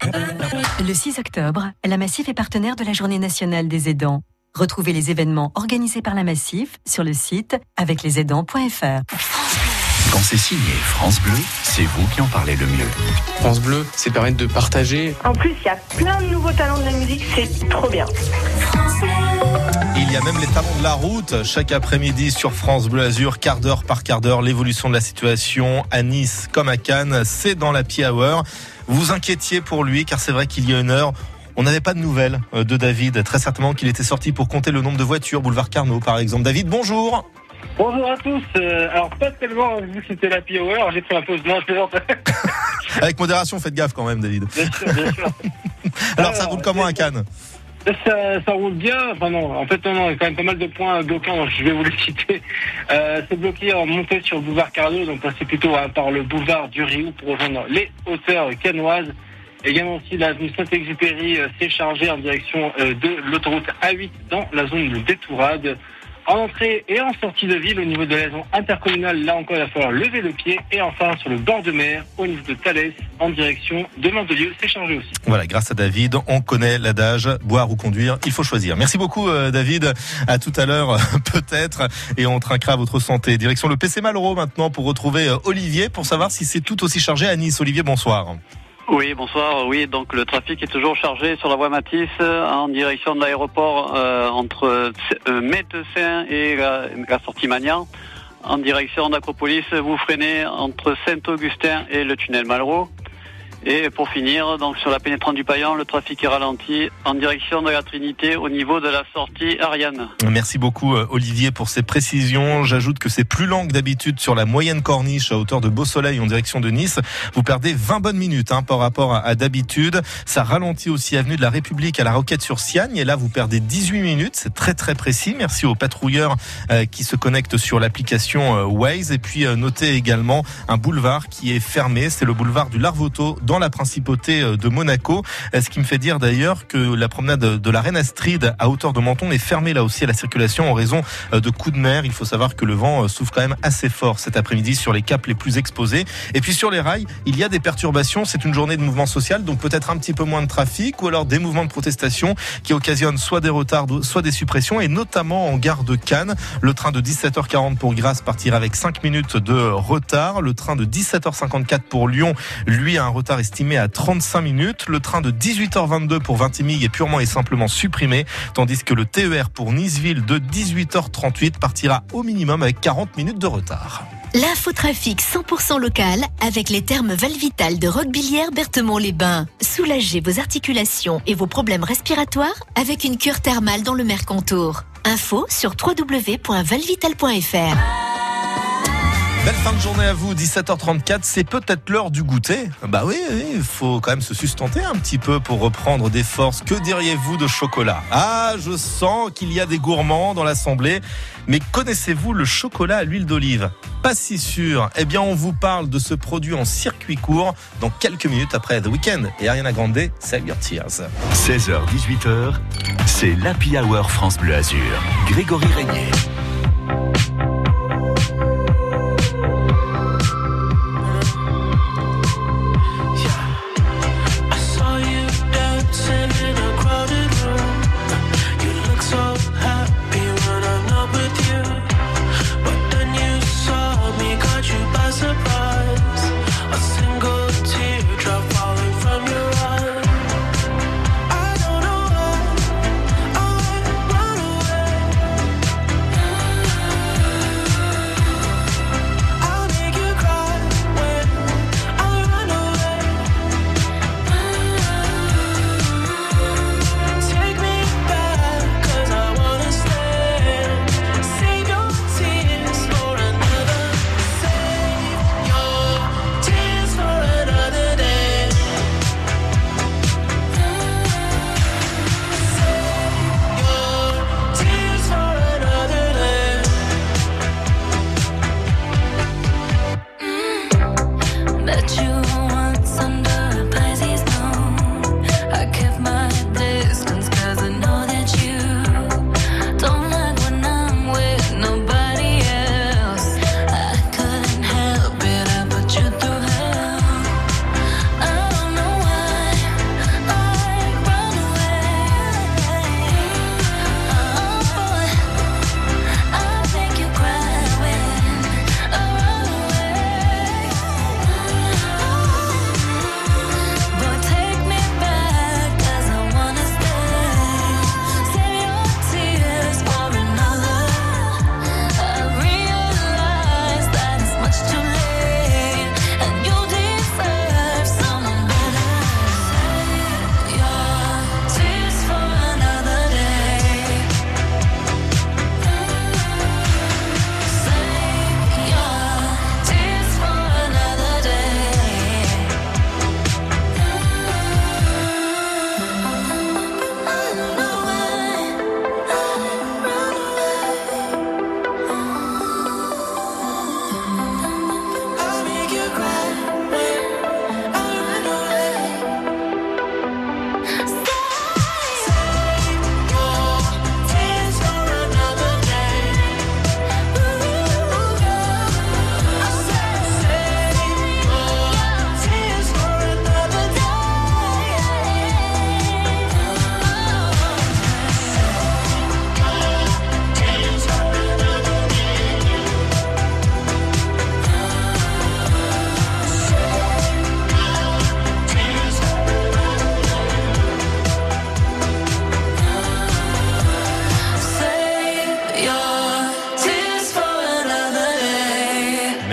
Le 6 octobre, la Massif est partenaire de la Journée nationale des aidants. Retrouvez les événements organisés par la Massif sur le site aveclesaidants.fr. Quand c'est signé France Bleu, c'est vous qui en parlez le mieux. France Bleu, c'est permettre de partager. En plus, il y a plein de nouveaux talents de la musique, c'est trop bien. Il y a même les talons de la route chaque après-midi sur France Bleu Azur, quart d'heure par quart d'heure, l'évolution de la situation à Nice comme à Cannes, c'est dans la Pi Hour. Vous inquiétiez pour lui car c'est vrai qu'il y a une heure, on n'avait pas de nouvelles euh, de David, très certainement qu'il était sorti pour compter le nombre de voitures, boulevard Carnot par exemple. David, bonjour Bonjour à tous. Euh, alors pas tellement vu que c'était la Hour, j'ai pris un pause. Non, je plaisante. Avec modération, faites gaffe quand même David. Bien sûr, bien sûr. Alors ça roule comment à Cannes? Ça, ça roule bien. Enfin non, en fait y a quand même pas mal de points bloquants. donc Je vais vous les citer. Euh, c'est bloqué en montée sur le boulevard Carnot, donc passez plutôt hein, par le boulevard du Rioux pour rejoindre les hauteurs canoises. Également aussi l'avenue Saint-Exupéry euh, s'est chargée en direction euh, de l'autoroute A8 dans la zone de Détourade. En entrée et en sortie de ville, au niveau de la liaison intercommunale, là encore, il va falloir lever le pied. Et enfin, sur le bord de mer, au niveau de Thalès, en direction de Mandelieu, c'est chargé aussi. Voilà, grâce à David, on connaît l'adage boire ou conduire, il faut choisir. Merci beaucoup euh, David, à tout à l'heure peut-être, et on trinquera votre santé. Direction le PC Malraux maintenant pour retrouver euh, Olivier pour savoir si c'est tout aussi chargé à Nice. Olivier, bonsoir. Oui, bonsoir. Oui, donc le trafic est toujours chargé sur la voie Matisse euh, en direction de l'aéroport euh, entre euh, et la, la sortie Magnan. En direction d'Acropolis, vous freinez entre Saint-Augustin et le tunnel Malraux. Et pour finir, donc sur la pénétrante du Paillan, le trafic est ralenti en direction de la Trinité au niveau de la sortie Ariane. Merci beaucoup euh, Olivier pour ces précisions. J'ajoute que c'est plus lent que d'habitude sur la moyenne corniche à hauteur de Beau Soleil en direction de Nice. Vous perdez 20 bonnes minutes hein, par rapport à, d'habitude. Ça ralentit aussi avenue de la République à la Roquette sur Siagne et là vous perdez 18 minutes. C'est très très précis. Merci aux patrouilleurs euh, qui se connectent sur l'application euh, Waze et puis notez également un boulevard qui est fermé. C'est le boulevard du Larvoto dans la principauté euh, de Monaco. Euh, Ce qui me fait dire d'ailleurs que la promenade de la Reine Astrid à hauteur de Menton est fermée là aussi à la circulation en raison euh, de coups de mer. Il faut savoir que le vent souffle quand même assez fort cet après-midi sur les caps les plus exposés. Et puis sur les rails, il y a des perturbations. C'est une journée de mouvement social, donc peut-être un petit peu moins de trafic ou alors des mouvements de protestation qui occasionnent soit des retards, soit des suppressions et notamment en gare de Cannes. Le train de 17h40 pour Grasse partira avec 5 minutes de retard. Le train de 17h54 pour Lyon, lui, a un retard estimé à 35 minutes. Le train de 18h22 pour Vintimille est purement et simplement supprimé, tandis que le TER pour Niceville de 18h38 partira au minimum avec 40 minutes de retard. L'infotrafic 100% local avec les termes Valvital de Roquebillière Berthemont-les-Bains. Soulagez vos articulations et vos problèmes respiratoires avec une cure thermale dans le Mercantour. Info sur www.valvital.fr. Belle fin de journée à vous, 17h34, c'est peut-être l'heure du goûter. Bah oui, il faut quand même se sustenter un petit peu pour reprendre des forces. Que diriez-vous de chocolat? Ah, je sens qu'il y a des gourmands dans l'assemblée, mais connaissez-vous le chocolat à l'huile d'olive? Pas si sûr. Eh bien, on vous parle de ce produit en circuit court dans quelques minutes après The Weeknd et Ariana Grande, Save Your Tears. 16h-18h, c'est l'Happy Hour France Bleu Azur. Grégory Régnier.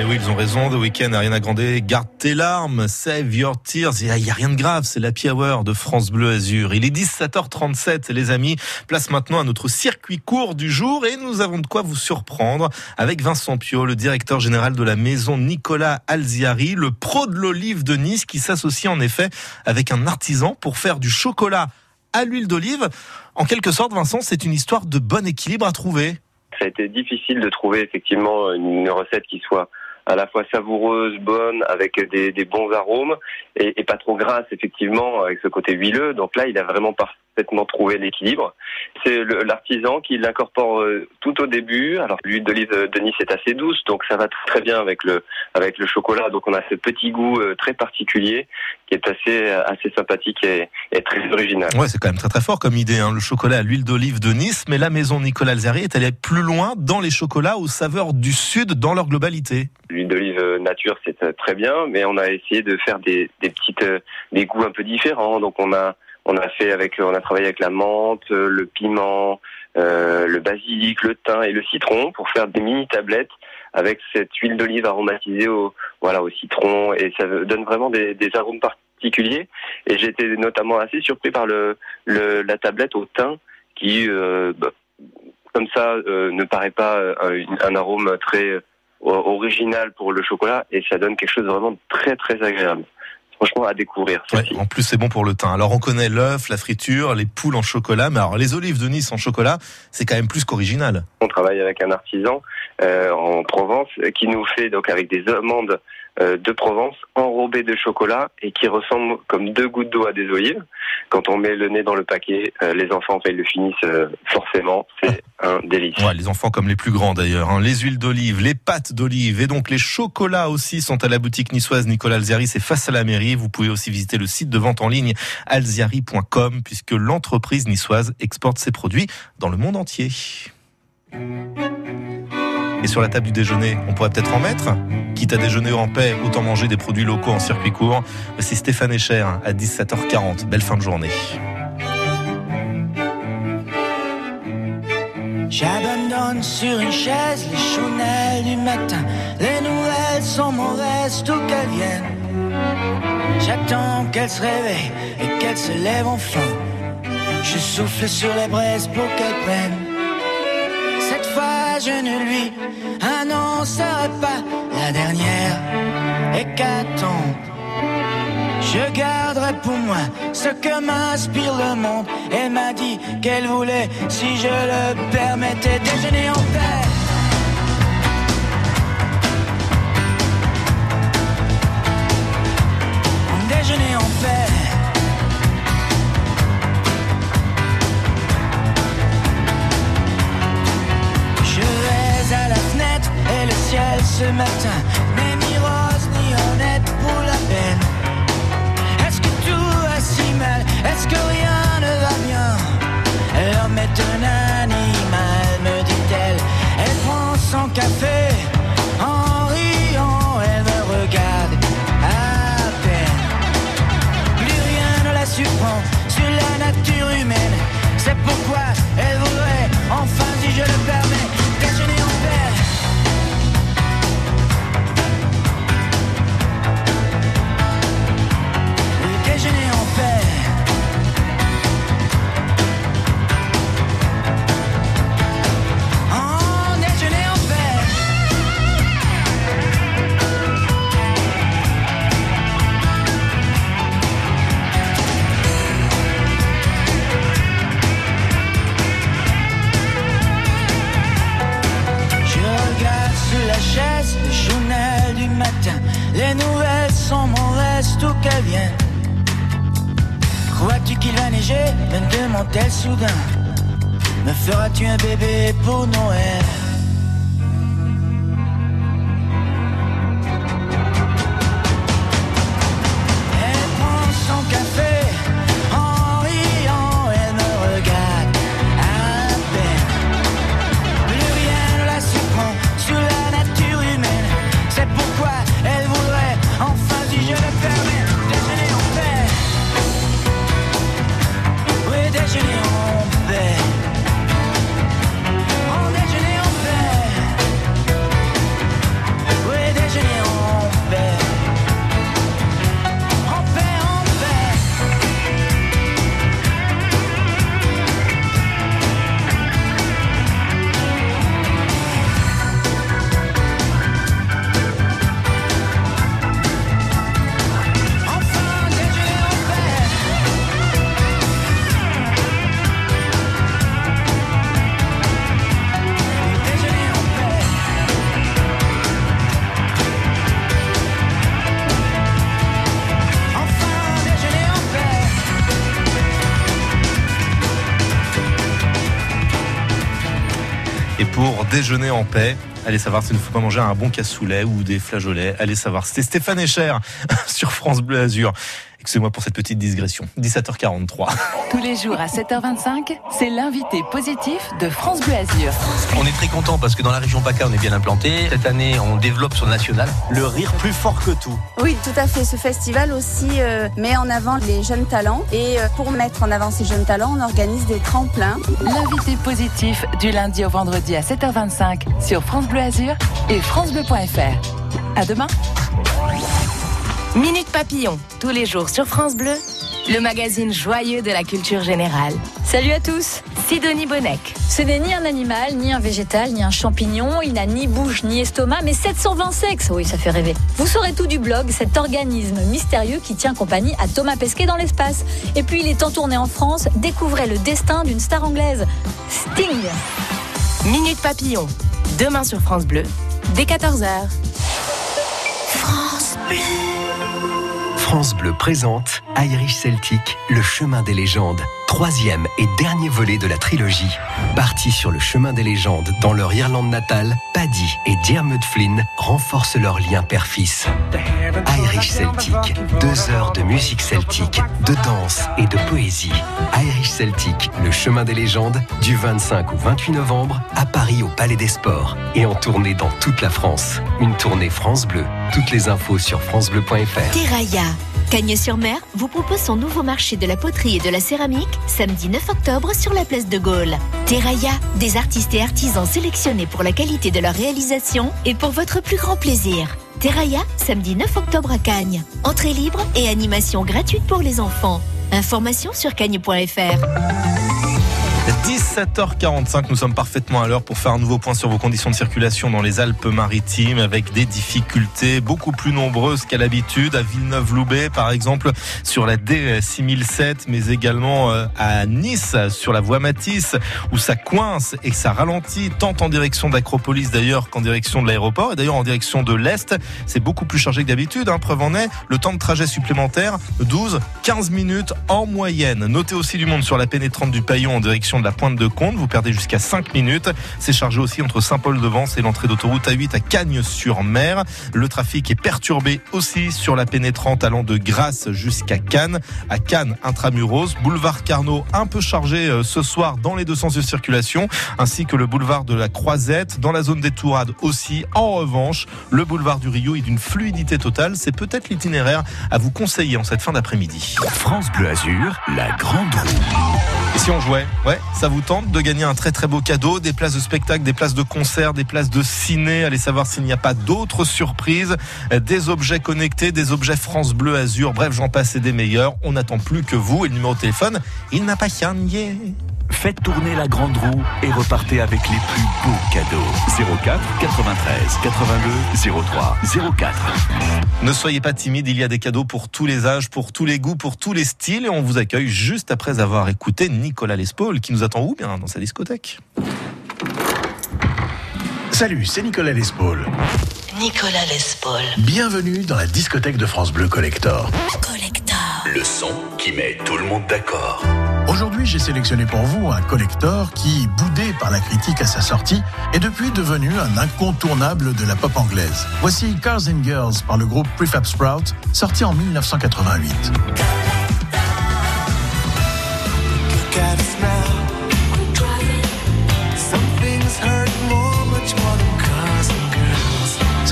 Raison. The Weeknd, Ariana Grande, garde tes larmes, save your tears. Il n'y a, rien de grave, c'est l'Happy Hour de France Bleu Azur. Il est 17h37, les amis. Place maintenant à notre circuit court du jour et nous avons de quoi vous surprendre avec Vincent Pio, le directeur général de la maison Nicolas Alziari, le pro de l'olive de Nice qui s'associe en effet avec un artisan pour faire du chocolat à l'huile d'olive. En quelque sorte, Vincent, c'est une histoire de bon équilibre à trouver. Ça a été difficile de trouver effectivement une recette qui soit à la fois savoureuse, bonne, avec des, bons arômes et, pas trop grasse effectivement avec ce côté huileux. Donc là, il a vraiment trouvé l'équilibre. C'est l'artisan qui l'incorpore euh, tout au début. Alors l'huile d'olive de Nice est assez douce, donc ça va très bien avec le avec le chocolat. Donc on a ce petit goût euh, très particulier qui est assez assez sympathique et, et très original. Ouais, c'est quand même très très fort comme idée, hein, le chocolat à l'huile d'olive de Nice. Mais la maison Nicolas Alziari est allée plus loin dans les chocolats aux saveurs du Sud dans leur globalité. L'huile d'olive euh, nature, c'est euh, très bien, mais on a essayé de faire des, des petites, euh, des goûts un peu différents. Donc on a, on a fait avec, on a travaillé avec la menthe, euh, le piment, euh, le basilic, le thym et le citron pour faire des mini tablettes avec cette huile d'olive aromatisée au, voilà, au citron et ça donne vraiment des, des arômes particuliers. Et été notamment assez surpris par le, le la tablette au thym qui, euh, bah, comme ça, euh, ne paraît pas euh, un, un arôme très euh, original pour le chocolat et ça donne quelque chose de vraiment très très agréable. Franchement, à découvrir. Ouais, en plus, c'est bon pour le teint. Alors, on connaît l'œuf, la friture, les poules en chocolat, mais alors les olives de Nice en chocolat, c'est quand même plus qu'original. On travaille avec un artisan euh, en Provence qui nous fait donc avec des amandes de Provence enrobées de chocolat et qui ressemblent comme deux gouttes d'eau à des olives. Quand on met le nez dans le paquet, euh, les enfants ils le finissent euh, forcément. C'est un délice. Les enfants comme les plus grands d'ailleurs. hein. Les huiles d'olive, les pâtes d'olive et donc les chocolats aussi sont à la boutique niçoise Nicolas Alziari. C'est face à la mairie. Vous pouvez aussi visiter le site de vente en ligne alziari.com puisque l'entreprise niçoise exporte ses produits dans le monde entier. Et sur la table du déjeuner, on pourrait peut-être en mettre Quitte à déjeuner en paix, autant manger des produits locaux en circuit court. C'est Stéphane Echer hein, à 17h40. Belle fin de journée. J'abandonne sur une chaise les chounelles du matin. Les nouvelles sont mauvaises, tout qu'elles viennent. J'attends qu'elles se réveillent et qu'elles se lèvent enfin. Je souffle sur les braises pour qu'elles prennent. Je ne lui annoncerai pas la dernière hécatombe. Je garderai pour moi ce que m'inspire le monde. Elle m'a dit qu'elle voulait, si je le permettais, déjeuner en paix. Déjeuner en paix. Ciel ce matin déjeuner en paix, allez savoir s'il ne faut pas manger un bon cassoulet ou des flageolets. Allez savoir. C'était Stéphane Echer sur France Bleu Azur. Excusez-moi pour cette petite digression. 17h43. Tous les jours à 7h25, c'est l'invité positif de France Bleu Azur. On est très content parce que dans la région PACA, on est bien implanté. Cette année, on développe sur le national. Le rire plus fort que tout. Oui, tout à fait. Ce festival aussi euh, met en avant les jeunes talents. Et euh, pour mettre en avant ces jeunes talents, on organise des tremplins. L'invité positif du lundi au vendredi à 7h25 sur France Bleu Azur et francebleu.fr. À demain. Minute Papillon, tous les jours sur France Bleu, le magazine joyeux de la culture générale. Salut à tous Sidonie Bonnec. Ce n'est ni un animal, ni un végétal, ni un champignon, il n'a ni bouche ni estomac, mais 720 sexes, oui ça fait rêver. Vous saurez tout du blog, cet organisme mystérieux qui tient compagnie à Thomas Pesquet dans l'espace. Et puis il est en tournée en France, découvrez le destin d'une star anglaise, Sting. Minute Papillon, demain sur France Bleu, dès 14h. France Bleu. France Bleu présente Irish Celtic, le chemin des légendes. Troisième et dernier volet de la trilogie. Partis sur le chemin des légendes dans leur Irlande natale, Paddy et Diarmuid Flynn renforcent leur lien père-fils. Irish Celtic, deux heures de musique celtique, de danse et de poésie. Irish Celtic, le chemin des légendes, du 25 au 28 novembre, à Paris au Palais des Sports et en tournée dans toute la France. Une tournée France Bleu. Toutes les infos sur francebleu.fr. Terraya. Cagnes-sur-Mer vous propose son nouveau marché de la poterie et de la céramique samedi 9 octobre sur la place de Gaulle. Terraya, des artistes et artisans sélectionnés pour la qualité de leur réalisation et pour votre plus grand plaisir. Terraya, samedi 9 octobre à Cagnes. Entrée libre et animation gratuite pour les enfants. Information sur cagnes.fr. 17h45, nous sommes parfaitement à l'heure pour faire un nouveau point sur vos conditions de circulation dans les Alpes-Maritimes avec des difficultés beaucoup plus nombreuses qu'à l'habitude. À Villeneuve-Loubet par exemple sur la D6007 mais également euh, à Nice sur la voie Matisse où ça coince et ça ralentit tant en direction d'Acropolis d'ailleurs qu'en direction de l'aéroport et d'ailleurs en direction de l'Est. C'est beaucoup plus chargé que d'habitude hein, preuve en est le temps de trajet supplémentaire 12-15 minutes en moyenne. Notez aussi du monde sur la pénétrante du Paillon en direction de la pointe de Comte. Vous perdez jusqu'à 5 minutes. C'est chargé aussi entre Saint-Paul-de-Vence et l'entrée d'autoroute A8 à Cagnes-sur-Mer. Le trafic est perturbé aussi sur la pénétrante allant de Grasse jusqu'à Cannes. À Cannes, intramuros. Boulevard Carnot, un peu chargé euh, ce soir dans les deux sens de circulation, ainsi que le boulevard de la Croisette. Dans la zone des Tourades aussi. En revanche, le boulevard du Rio est d'une fluidité totale. C'est peut-être l'itinéraire à vous conseiller en cette fin d'après-midi. France Bleu Azur, la grande roue. Et si on jouait? Ouais, ça vous tente de gagner un très très beau cadeau, des places de spectacle, des places de concert, des places de ciné? Allez savoir s'il n'y a pas d'autres surprises, des objets connectés, des objets France Bleu Azur. Bref, j'en passe et des meilleurs. On n'attend plus que vous et le numéro de téléphone. Il n'a pas gagné. Faites tourner la grande roue et repartez avec les plus beaux cadeaux. 04 93 82 03 04. Ne soyez pas timide, il y a des cadeaux pour tous les âges, pour tous les goûts, pour tous les styles et on vous accueille juste après avoir écouté Nicolas Lespaul qui nous attend où bien dans sa discothèque? Salut, c'est Nicolas Lespaul. Nicolas Lespaul. Bienvenue dans la discothèque de France Bleu Collector. Collector. Le son qui met tout le monde d'accord. Aujourd'hui, j'ai sélectionné pour vous un collector qui, boudé par la critique à sa sortie, est depuis devenu un incontournable de la pop anglaise. Voici Cars and Girls par le groupe Prefab Sprout, sorti en 1988.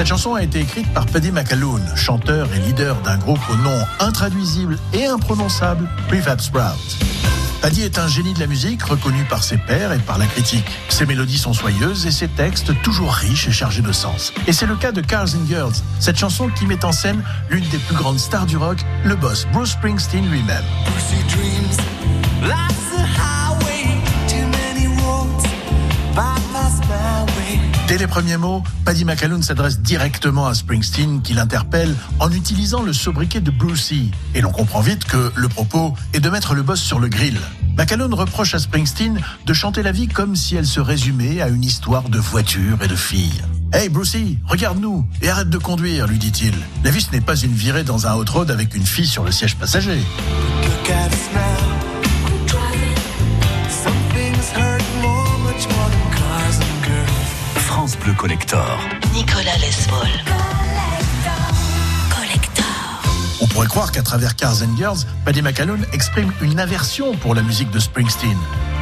Cette chanson a été écrite par Paddy McAloon, chanteur et leader d'un groupe au nom intraduisible et imprononçable, Prefab Sprout. Paddy est un génie de la musique, reconnu par ses pairs et par la critique. Ses mélodies sont soyeuses et ses textes toujours riches et chargés de sens. Et c'est le cas de Cars and Girls, cette chanson qui met en scène l'une des plus grandes stars du rock, le boss Bruce Springsteen lui-même. Dès les premiers mots, Paddy McAloon s'adresse directement à Springsteen qui l'interpelle en utilisant le sobriquet de Brucey. Et l'on comprend vite que le propos est de mettre le boss sur le grill. McAloon reproche à Springsteen de chanter la vie comme si elle se résumait à une histoire de voiture et de filles. Hey Brucey, regarde-nous et arrête de conduire, lui dit-il. La vie ce n'est pas une virée dans un hot road avec une fille sur le siège passager. Bleu Collector. Nicolas Lespaul. On pourrait croire qu'à travers Cars and Girls, Paddy McAloon exprime une aversion pour la musique de Springsteen.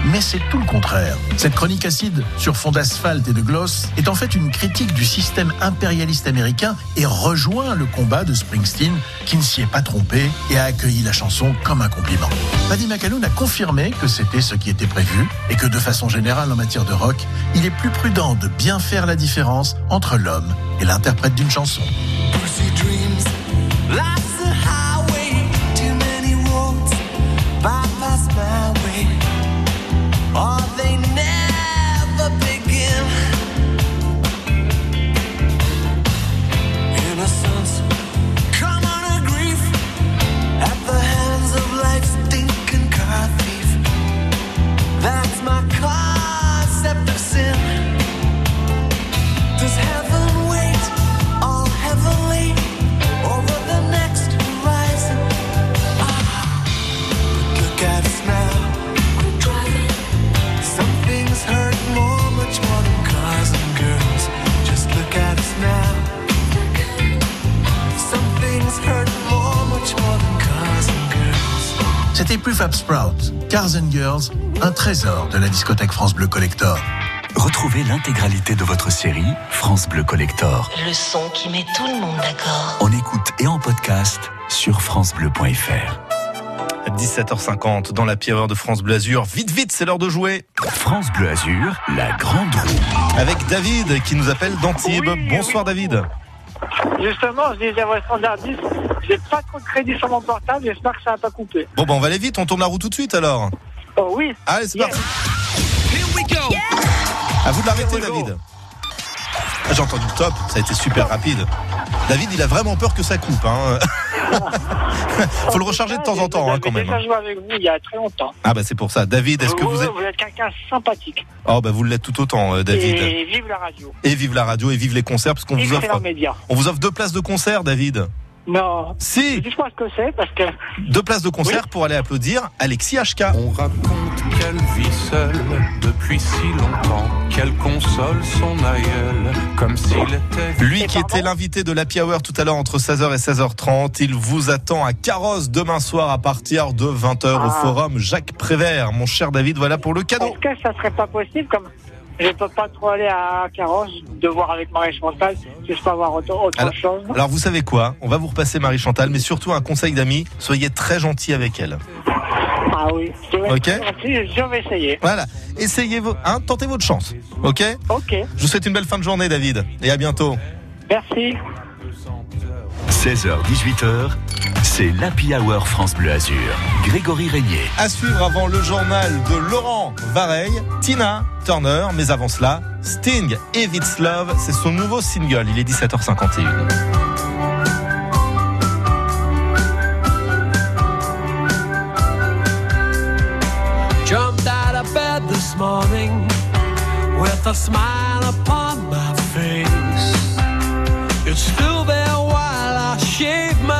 Mais c'est tout le contraire. Cette chronique acide sur fond d'asphalte et de gloss est en fait une critique du système impérialiste américain et rejoint le combat de Springsteen qui ne s'y est pas trompé et a accueilli la chanson comme un compliment. Paddy McAloon a confirmé que c'était ce qui était prévu et que de façon générale en matière de rock, il est plus prudent de bien faire la différence entre l'homme et l'interprète d'une chanson. Fab Sprout, Cars and Girls, un trésor de la discothèque France Bleu Collector. Retrouvez l'intégralité de votre série France Bleu Collector Le son qui met tout le monde d'accord. en écoute et en podcast sur francebleu.fr. 17h50 dans la Hour de France Bleu Azur. Vite, vite, c'est l'heure de jouer. France Bleu Azur, la grande roue. Avec David qui nous appelle d'Antibes. Bonsoir David. Justement, je disais votre standard 10, j'ai pas trop de crédit sur mon portable, j'espère que ça va pas couper. Bon, ben on va aller vite, on tourne la roue tout de suite alors. Oh oui. Allez, c'est parti. À vous de l'arrêter, David. Ah, J'ai entendu top, ça a été super rapide. David, il a vraiment peur que ça coupe. Hein. Faut le recharger de temps en temps, hein, quand J'ai même. déjà joué avec vous il y a très longtemps. Ah bah c'est pour ça. David, est-ce que vous êtes... Vous êtes quelqu'un sympathique. Oh bah vous l'êtes tout autant, euh, David. Et vive la radio. Et vive la radio et vive les concerts parce qu'on vous offre, on vous offre deux places de concert, David. Non. Si. Dites-moi ce que c'est parce que. Deux places de concert pour aller applaudir Alexis HK. On raconte qu'elle vit seule depuis si longtemps, qu'elle console son aïeul comme s'il était. Lui qui était l'invité de l'Happy Hour tout à l'heure entre 16h et 16h30, il vous attend à Carrosse demain soir à partir de 20h au Ah. forum Jacques Prévert. Mon cher David, voilà pour le cadeau. Est-ce que ça serait pas possible comme je peux pas trop aller à Carrosse, de voir avec Marie Chantal, si je peux avoir autre, autre Alors, chose. alors vous savez quoi? On va vous repasser Marie Chantal, mais surtout un conseil d'amis, soyez très gentil avec elle. Ah oui. Je vais, Ok. je vais essayer. Voilà, essayez vos, hein, tentez votre chance, ok? Ok. Je vous souhaite une belle fin de journée David, et à bientôt. Merci. 16h, 18h, c'est l'Happy Hour France Bleu Azur. Grégory Régnier. À suivre avant le journal de Laurent Vareille, Tina Turner, mais avant cela, Sting, If It's Love, c'est son nouveau single, il est 17h51. Jumped out of bed this morning with a smile upon my face. It's still there while I shave my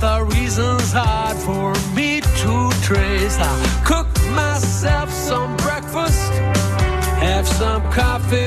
the reason's hard for me to trace. I cook myself some breakfast, have some coffee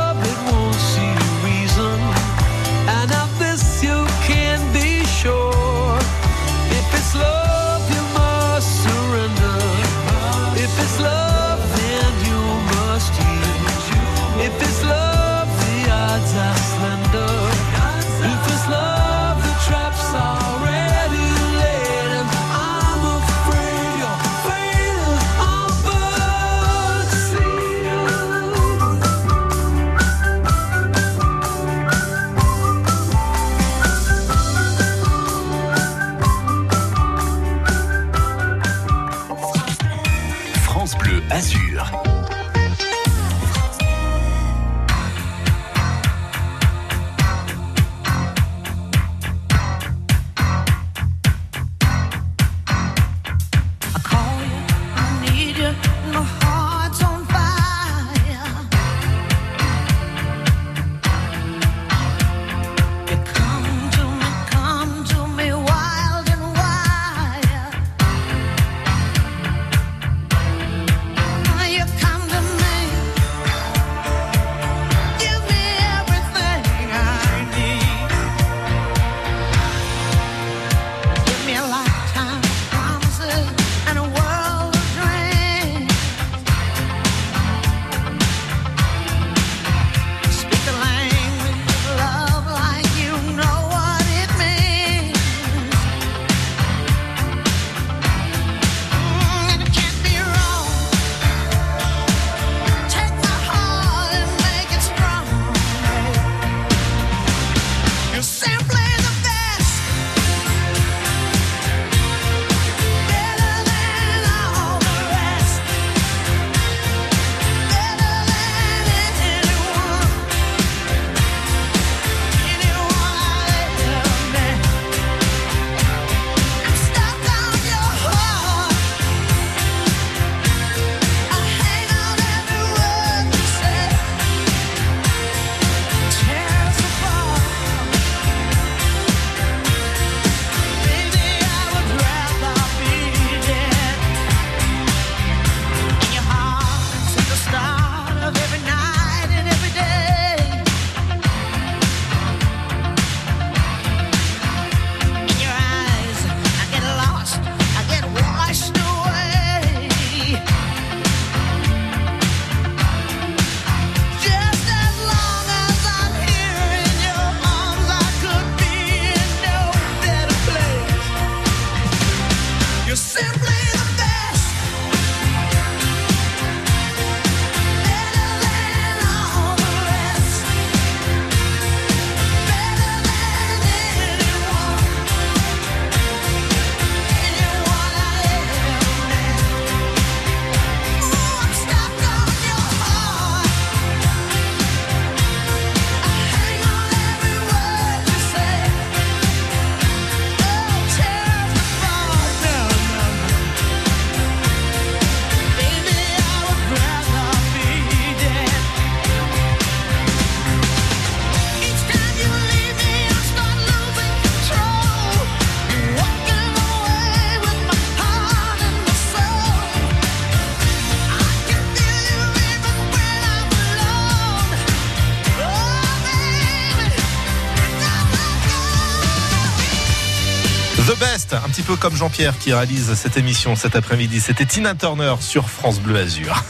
peu comme Jean-Pierre qui réalise cette émission cet après-midi. C'était Tina Turner sur France Bleu Azur.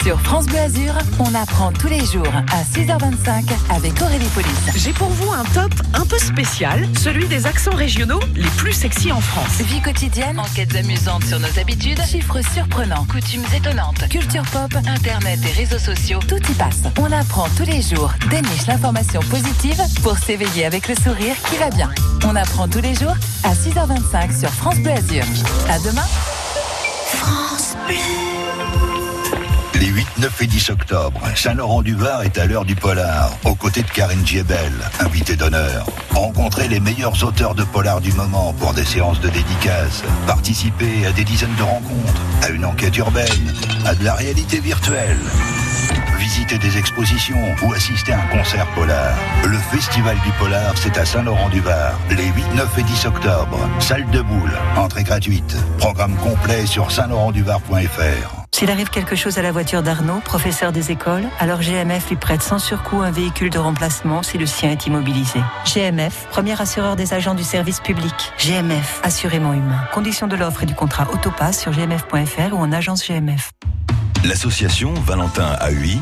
Sur France Bleu Azur, on apprend tous les jours à 6h25 avec Aurélie Police. J'ai pour vous un top un peu spécial, celui des accents régionaux les plus sexy en France. Vie quotidienne, enquêtes amusantes sur nos habitudes, chiffres surprenants, coutumes étonnantes, culture pop, internet et réseaux sociaux, tout y passe. On apprend tous les jours, déniche l'information positive pour s'éveiller avec le sourire qui va bien. On apprend tous les jours à 6h25 sur France Bleu Azur. À demain. France Bleu. 8, 9 et 10 octobre, Saint-Laurent-du-Var est à l'heure du polar, aux côtés de Karine Giebel, invitée d'honneur. Rencontrez les meilleurs auteurs de polar du moment pour des séances de dédicaces. Participez à des dizaines de rencontres, à une enquête urbaine, à de la réalité virtuelle. Visitez des expositions ou assister à un concert polar. Le Festival du Polar, c'est à Saint-Laurent-du-Var, les 8, 9 et 10 octobre. Salle de boule, entrée gratuite. Programme complet sur saint-laurent-du-var.fr. S'il arrive quelque chose à la voiture d'Arnaud, professeur des écoles, alors GMF lui prête sans surcoût un véhicule de remplacement si le sien est immobilisé. GMF, premier assureur des agents du service public. GMF, assurément humain. Conditions de l'offre et du contrat Autopass sur gmf.fr ou en agence GMF. L'association Valentin AUI